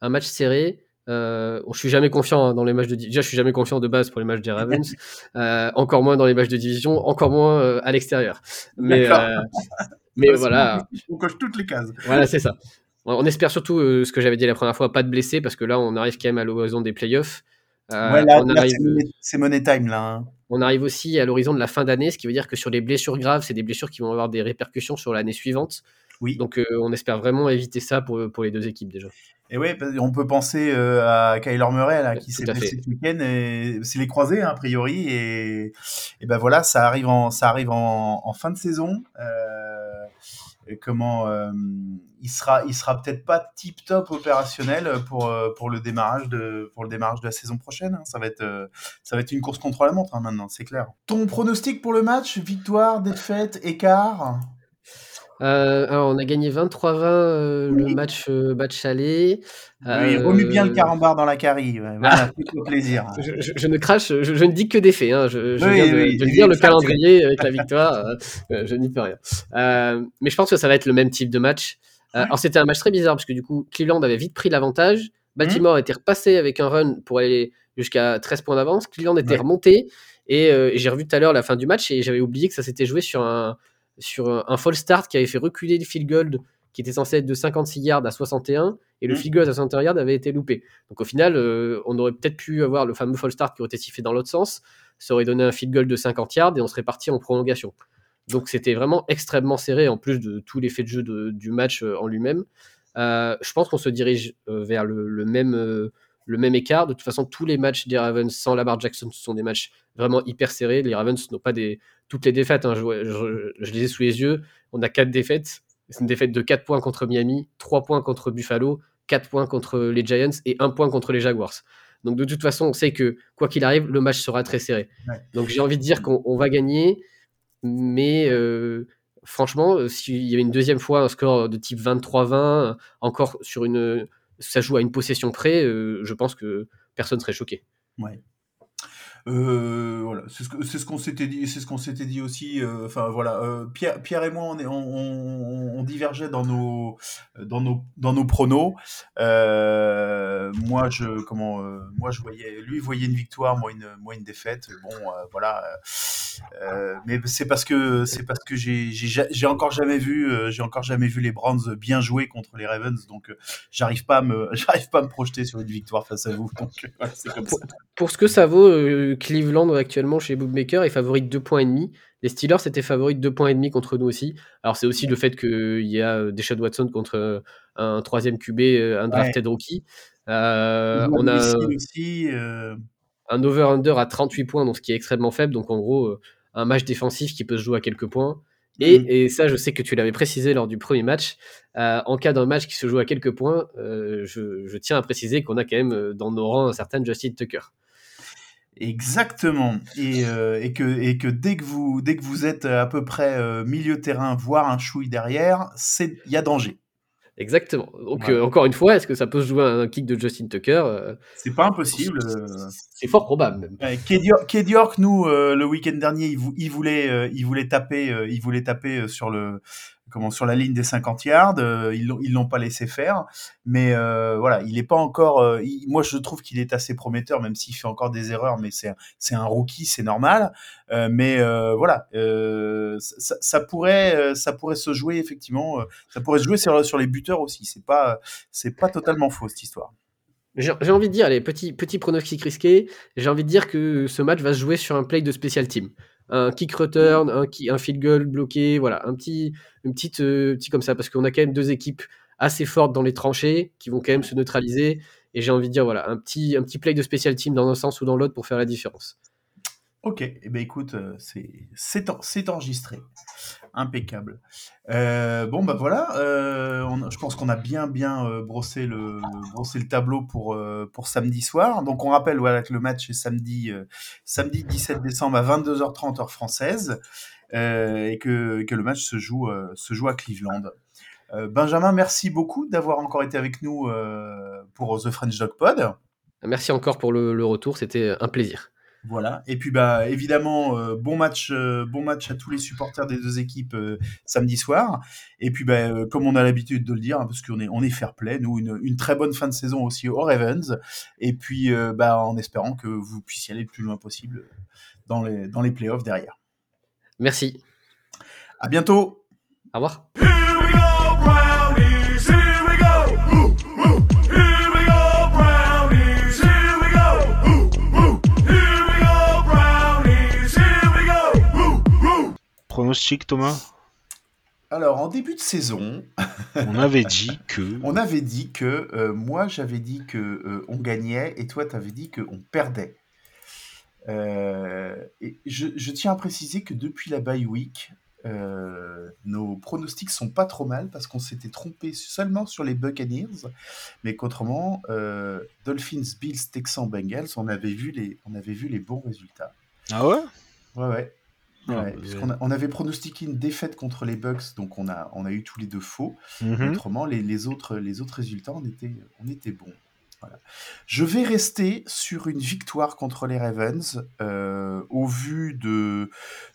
un match serré. Euh, je suis jamais confiant hein, dans les matchs de déjà je suis jamais confiant de base pour les matchs des Ravens, euh, encore moins dans les matchs de division, encore moins euh, à l'extérieur. Mais mais voilà, On coche toutes les cases. voilà c'est ça. On espère surtout ce que j'avais dit la première fois, pas de blessés parce que là on arrive quand même à l'horizon des playoffs. Ouais, là, on, là, arrive, c'est money- c'est money time là. hein. on arrive aussi à l'horizon de la fin d'année, ce qui veut dire que sur les blessures graves, c'est des blessures qui vont avoir des répercussions sur l'année suivante. Oui. Donc euh, on espère vraiment éviter ça pour, pour les deux équipes déjà. Et parce- on peut penser euh, à Kyler Murray là, qui s'est blessé fait. ce week-end et c'est les croisés hein, a priori et, et ben voilà, ça arrive en ça arrive en, en fin de saison. Euh, et comment euh, il sera il sera peut-être pas tip top opérationnel pour pour le démarrage de pour le démarrage de la saison prochaine. hein. Ça va être ça va être une course contre la montre hein, maintenant, c'est clair. Ton pronostic pour le match? Victoire, défaite, écart? Euh, alors on a gagné 23-20 euh, le Oui. match, euh, match aller. Oui, remue bien le carambar dans la carie. ouais. Voilà, fais-toi plaisir. Je, je- je ne crache, je, je ne dis que des faits. hein. Je, je Oui, viens de, oui, de lire le calendrier avec la victoire. euh, je n'y peux rien. Mais je pense que ça va être le même type de match. Ouais. Alors c'était un match très bizarre parce que du coup Cleveland avait vite pris l'avantage. Baltimore était repassé avec un run pour aller jusqu'à 13 points d'avance. Cleveland était Ouais. remonté et, et j'ai revu tout à l'heure la fin du match et j'avais oublié que ça s'était joué sur un, sur un, un false start qui avait fait reculer le field goal qui était censé être de 56 yards à 61 et le Mm. field goal à 61 yards avait été loupé. Donc au final, euh, on aurait peut-être pu avoir le fameux false start qui aurait été sifflé dans l'autre sens. Ça aurait donné un field goal de 50 yards et on serait parti en prolongation. Donc c'était vraiment extrêmement serré en plus de tous les faits de jeu de- du match euh, en lui-même. Euh, je pense qu'on se dirige euh, vers le, le même, euh, le même écart. De toute façon, tous les matchs des Ravens sans Lamar Jackson ce sont des matchs vraiment hyper serrés. Les Ravens n'ont pas des toutes les défaites. hein, je, je- je les ai sous les yeux. On a quatre défaites. C'est une défaite de 4 points contre Miami, 3 points contre Buffalo, 4 points contre les Giants et 1 point contre les Jaguars. Donc de toute façon, on sait que quoi qu'il arrive, le match sera très serré. Ouais. Donc j'ai envie de dire qu'on on va gagner, mais euh, franchement, euh, s'il y avait une deuxième fois un score de type 23-20, encore sur une, ça joue à une possession près, euh, je pense que personne serait choqué. Euh, voilà, c'est ce c'est ce qu'on s'était dit, c'est ce qu'on s'était dit aussi. euh, Enfin voilà, euh, Pierre, Pierre et moi, on, est, on, on, on divergeait dans nos dans nos dans nos pronos. Euh, moi, je comment, euh, moi je voyais, lui voyait une victoire, moi une moi une défaite. Bon, euh, voilà. euh, mais c'est parce que c'est parce que j'ai j'ai ja- j'ai encore jamais vu euh, j'ai encore jamais vu les Browns bien jouer contre les Ravens, donc euh, j'arrive pas à me j'arrive pas à me projeter sur une victoire face à vous. Donc euh, c'est comme ça. Pour ce que ça vaut, Cleveland actuellement chez Bookmaker est favori de 2 points et demi. Les Steelers étaient favoris de 2 points et demi contre nous aussi. Alors c'est aussi le fait qu'il y a euh, Deshaun Watson contre euh, un troisième QB, euh, un drafted rookie. Euh, on a aussi. euh, un over-under à 38 points, donc ce qui est extrêmement faible. Donc en gros, un match défensif qui peut se jouer à quelques points. Et, Mhm. et ça, je sais que tu l'avais précisé lors du premier match. euh, en cas d'un match qui se joue à quelques points, je, je tiens à préciser qu'on a quand même dans nos rangs un certain Justin Tucker. Exactement. Et, euh, et, que, et que dès que vous dès que vous êtes à peu près euh, milieu terrain, voire un chouille derrière, c'est il y a danger. Exactement. Donc euh, encore une fois, est-ce que ça peut se jouer à un kick de Justin Tucker Euh, C'est pas impossible. euh. C'est fort probable même. Euh, Ked York, Ked York, nous, euh, le week-end dernier, il, vou- il voulait, euh, il voulait taper, euh, il voulait taper euh, sur le, comment, sur la ligne des 50 yards. euh, ils ils l'ont pas laissé faire. Mais euh, voilà, il est pas encore. euh, moi, je trouve qu'il est assez prometteur, même s'il fait encore des erreurs. Mais c'est, c'est un rookie, c'est normal. Mais voilà, ça, ça pourrait, ça pourrait se jouer effectivement. ça pourrait se jouer sur, sur les buteurs aussi. C'est pas, c'est pas totalement faux cette histoire. J'ai envie de dire, allez, petit, petit pronostic risqué, j'ai envie de dire que ce match va se jouer sur un play de special team. Un kick return, un, field goal bloqué, voilà, un petit, une petite, euh, petit comme ça, parce qu'on a quand même deux équipes assez fortes dans les tranchées qui vont quand même se neutraliser. Et j'ai envie de dire, voilà, un petit, un petit play de special team dans un sens ou dans l'autre pour faire la différence. Ok, eh ben écoute, euh, c'est enregistré, impeccable. Euh, bon bah voilà, euh, je pense qu'on a bien bien euh, brossé le brossé le tableau pour pour samedi soir. Donc on rappelle voilà que le match est samedi samedi 17 décembre à 22h30 heure française et que que le match se joue se joue à Cleveland. Benjamin, merci beaucoup d'avoir encore été avec nous pour The French Dog Pod. Merci encore pour le retour, c'était un plaisir. Voilà. Et puis bah évidemment euh, bon match euh, bon match à tous les supporters des deux équipes euh, samedi soir. Et puis bah, comme on a l'habitude de le dire hein, parce qu'on est on est fair play nous une, une très bonne fin de saison aussi au Ravens et puis bah en espérant que vous puissiez aller le plus loin possible dans les dans les playoffs derrière. Merci. À bientôt. Au revoir. Pronostic, Thomas Alors en début de saison, On avait dit que. on avait dit que euh, moi j'avais dit que euh, on gagnait et toi t'avais dit que on perdait. Euh, et je, je tiens à préciser que depuis la bye week, nos pronostics sont pas trop mal parce qu'on s'était trompé seulement sur les Buccaneers, mais qu'autrement, Dolphins, Bills, Texans, Bengals, on avait vu les, on avait vu les bons résultats. Ah ouais? Ouais, ouais. Ouais, a- on avait pronostiqué une défaite contre les Bucks, donc on a, on a eu tous les deux faux. Mhm. Autrement, les, les autres, les autres résultats, on était, on était bons. Voilà. Je vais rester sur une victoire contre les Ravens euh, au vu de,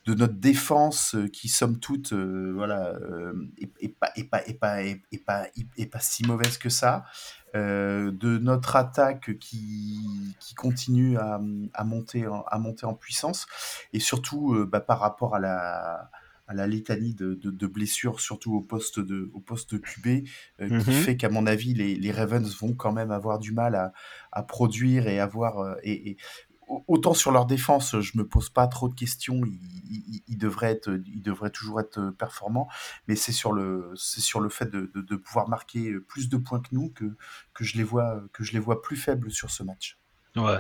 de notre défense euh, qui, somme toute, euh, voilà, euh, est, est pas, est, pas, est, pas, est, est pas, est pas si mauvaise que ça. Euh, de notre attaque qui, qui continue à, à monter en, à monter en puissance, et surtout euh, bah, par rapport à la, à la litanie de, de, de blessures, surtout au poste de, au poste de QB, euh, qui Mhm. fait qu'à mon avis, les, les Ravens vont quand même avoir du mal à, à produire et avoir. et, et au- autant sur leur défense, je me pose pas trop de questions, ils, ils, ils devraient, être, ils devraient toujours être performants, mais c'est sur le, c'est sur le fait de, de, de pouvoir marquer plus de points que nous que, que, je les vois, que je les vois plus faibles sur ce match. Ouais.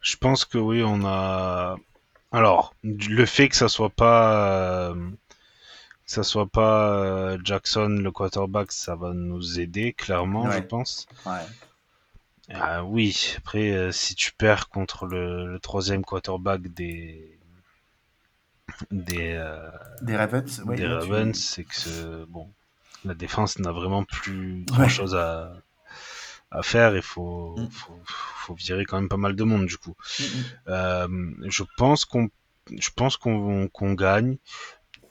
Je pense que oui, on a. Alors, le fait que ça soit pas, euh, que ça soit pas euh, Jackson le quarterback, ça va nous aider clairement, je pense. Ouais. Ah oui. Après, euh, si tu perds contre le, le troisième quarterback des des euh, Des Ravens, ouais, des là, tu- Ravens, c'est que ce- bon, la défense n'a vraiment plus grand chose à à faire. Il faut, Mm. faut faut virer quand même pas mal de monde du coup. Mm, mm. Euh, je pense qu'on je pense qu'on qu'on gagne,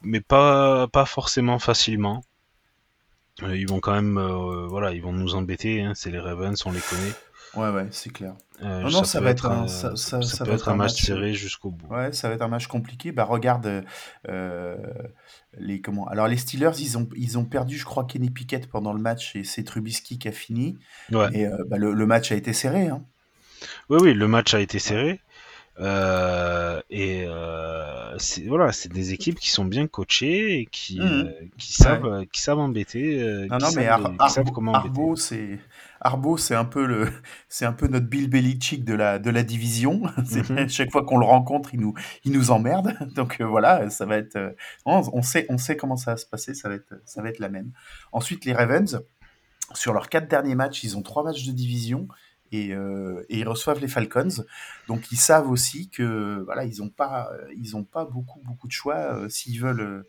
mais pas pas forcément facilement. Euh, ils vont quand même euh, voilà, ils vont nous embêter. Hein, c'est les Ravens, on les connaît. Ouais, ouais, c'est clair. Euh, Non, non, ça peut va être un- euh, ça- ça- ça peut va être un un match match, serré jusqu'au bout. Ouais, ça va être un match compliqué. Bah regarde euh, les comment. Alors les Steelers, ils ont ils ont perdu, je crois, Kenny Pickett pendant le match et c'est Trubisky qui a fini. Ouais. Et euh, bah, le, le match a été serré. Hein. Oui, oui, le match a été serré. Euh, et euh, voilà, c'est des équipes qui sont bien coachées et qui, Mhm. euh, qui savent qui savent embêter. Non, non, mais Ar- Arbo, comment embêter. Arbo, c'est Arbo, c'est un peu le, c'est un peu notre Bill Belichick de la de la division. Mhm. Chaque fois qu'on le rencontre, il nous il nous emmerde. Donc voilà, ça va être. on, on sait on sait comment ça va se passer. Ça va être ça va être la même. Ensuite, les Ravens, sur leurs quatre derniers matchs, ils ont trois matchs de division. Et, euh, et ils reçoivent les Falcons, donc ils savent aussi que voilà ils ont pas ils ont pas beaucoup beaucoup de choix euh, s'ils veulent euh,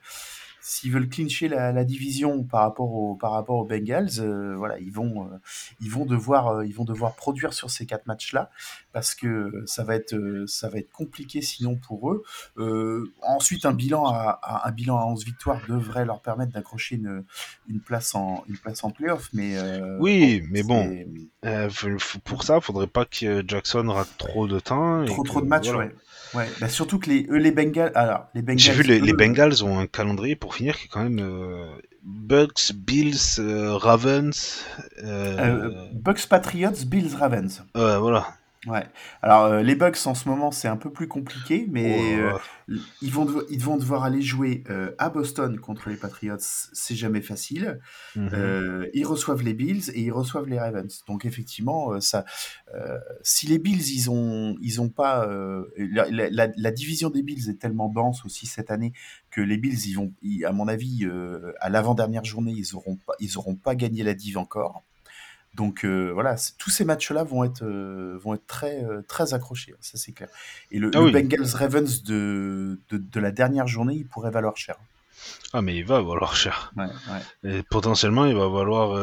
s'ils veulent clincher la, la division par rapport au par rapport aux Bengals, euh, voilà, ils vont euh, ils vont devoir euh, ils vont devoir produire sur ces quatre matchs-là parce que ça va être ça va être compliqué sinon pour eux. Ensuite, un bilan à, à- un bilan à 11 victoires devrait leur permettre d'accrocher une, une place en une place en playoff, mais Oui, mais bon, pour ça, faudrait pas que Jackson rate trop de temps. et trop que- trop de matchs, voilà. ouais. Ouais, bah surtout que les eux les Bengals alors les Bengals J'ai vu les, les Bengals ont un calendrier pour finir qui est quand même euh, Bucks, Bills, euh, Ravens. Euh, euh, Bucks Patriots, Bills Ravens. ouais, voilà. Ouais. Alors euh, les Bucks en ce moment c'est un peu plus compliqué, mais Ouais, euh, ils vont devo- ils vont devoir aller jouer euh, à Boston contre les Patriots, c'est jamais facile. Mhm. Ils reçoivent les Bills et ils reçoivent les Ravens. Donc effectivement, ça, si les Bills ils ont ils ont pas la, la- la- la division des Bills est tellement dense aussi cette année que les Bills ils vont ils- à mon avis à l'avant dernière journée ils auront pas ils auront pas gagné la div encore. Donc euh, voilà, tous ces matchs-là vont être euh, vont être très euh, très accrochés, hein, ça c'est clair. Et le, Ah le oui. Bengals Ravens de, de de la dernière journée, il pourrait valoir cher. Ah, mais il va valoir cher. Ouais, ouais. Et potentiellement, il va valoir.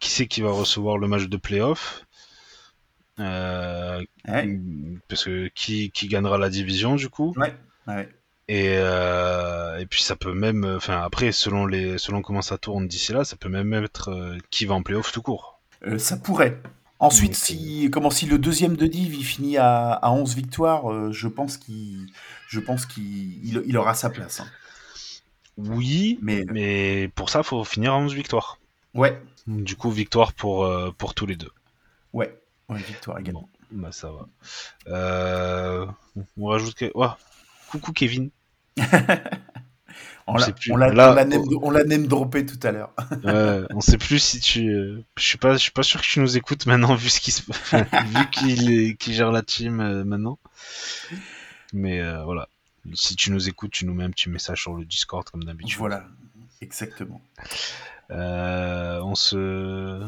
qui c'est qui va recevoir le match de playoff? Ouais, Parce que qui, qui gagnera la division du coup? Et, euh, et puis ça peut même, enfin après selon les, selon comment ça tourne d'ici là, ça peut même être euh, qui va en playoff tout court. Euh, ça pourrait. Ensuite, Donc, si, comment, si le deuxième de Div il finit à, à 11 victoires, euh, je pense qu'il je pense qu'il il, il aura sa place. hein. Oui, Mais mais pour ça faut finir à 11 victoires. ouais, Du coup victoire pour euh, pour tous les deux. ouais, ouais, victoire également. Bah ça va. Euh, on rajoute que, coucou Kevin. On l'a sait plus. on l'a- Là, on l'a name, on name droppé tout à l'heure. On sait plus si tu. euh, Je suis pas, je suis pas sûr que tu nous écoutes maintenant vu ce qui se, vu qu'il gère la team euh, maintenant. Mais euh, voilà, si tu nous écoutes, tu nous mets un petit message sur le Discord comme d'habitude. Voilà, exactement. On se,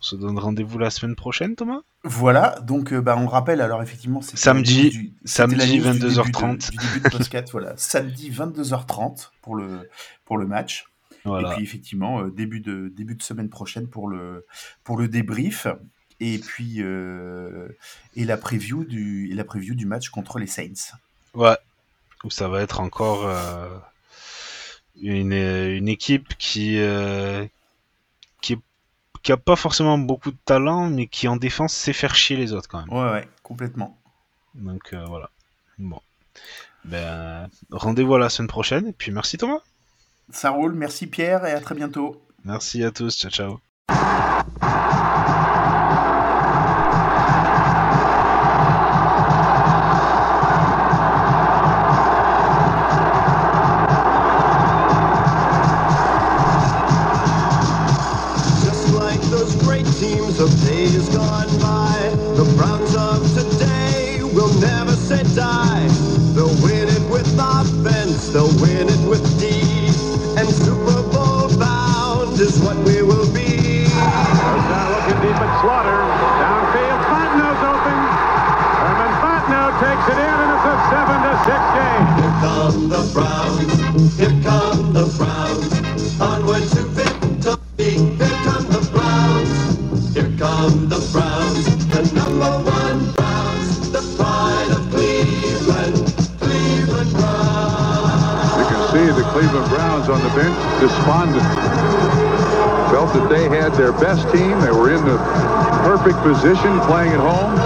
on se donne rendez-vous la semaine prochaine, Thomas? Voilà, donc euh, bah, on rappelle alors effectivement c'était Samedi- du- samedi, news du début de- 22h30. du début de podcast, voilà, samedi 22h30 pour le pour le match. Voilà. Et puis effectivement, euh, début, de, début de semaine prochaine pour le, pour le débrief. Et puis euh, et la preview du et la preview du match contre les Saints. Ouais. Où ça va être encore euh, une, une équipe qui, qui, a pas forcément beaucoup de talent, mais qui en défense sait faire chier les autres quand même. Ouais, ouais, complètement. Donc euh, voilà. Bon. Ben, rendez-vous à la semaine prochaine, et puis merci Thomas. Ça roule, merci Pierre et à très bientôt. Merci à tous, ciao ciao. Position playing at home.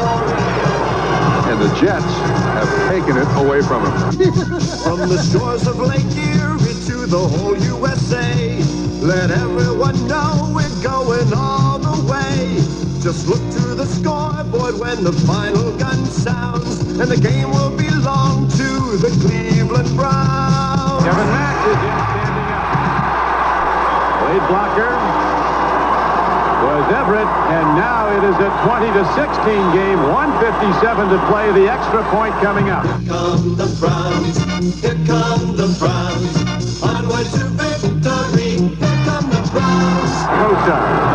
And the Jets have taken it away from them. From the shores of Lake Erie to the whole USA, let everyone know we're going all the way. Just look to the scoreboard when the final gun sounds, and the game will belong to the Cleveland Browns. Kevin Mack game. 157 to play. The extra point coming up. Here come the Browns, here come the Browns, onward to victory. Here come the Browns. Kosar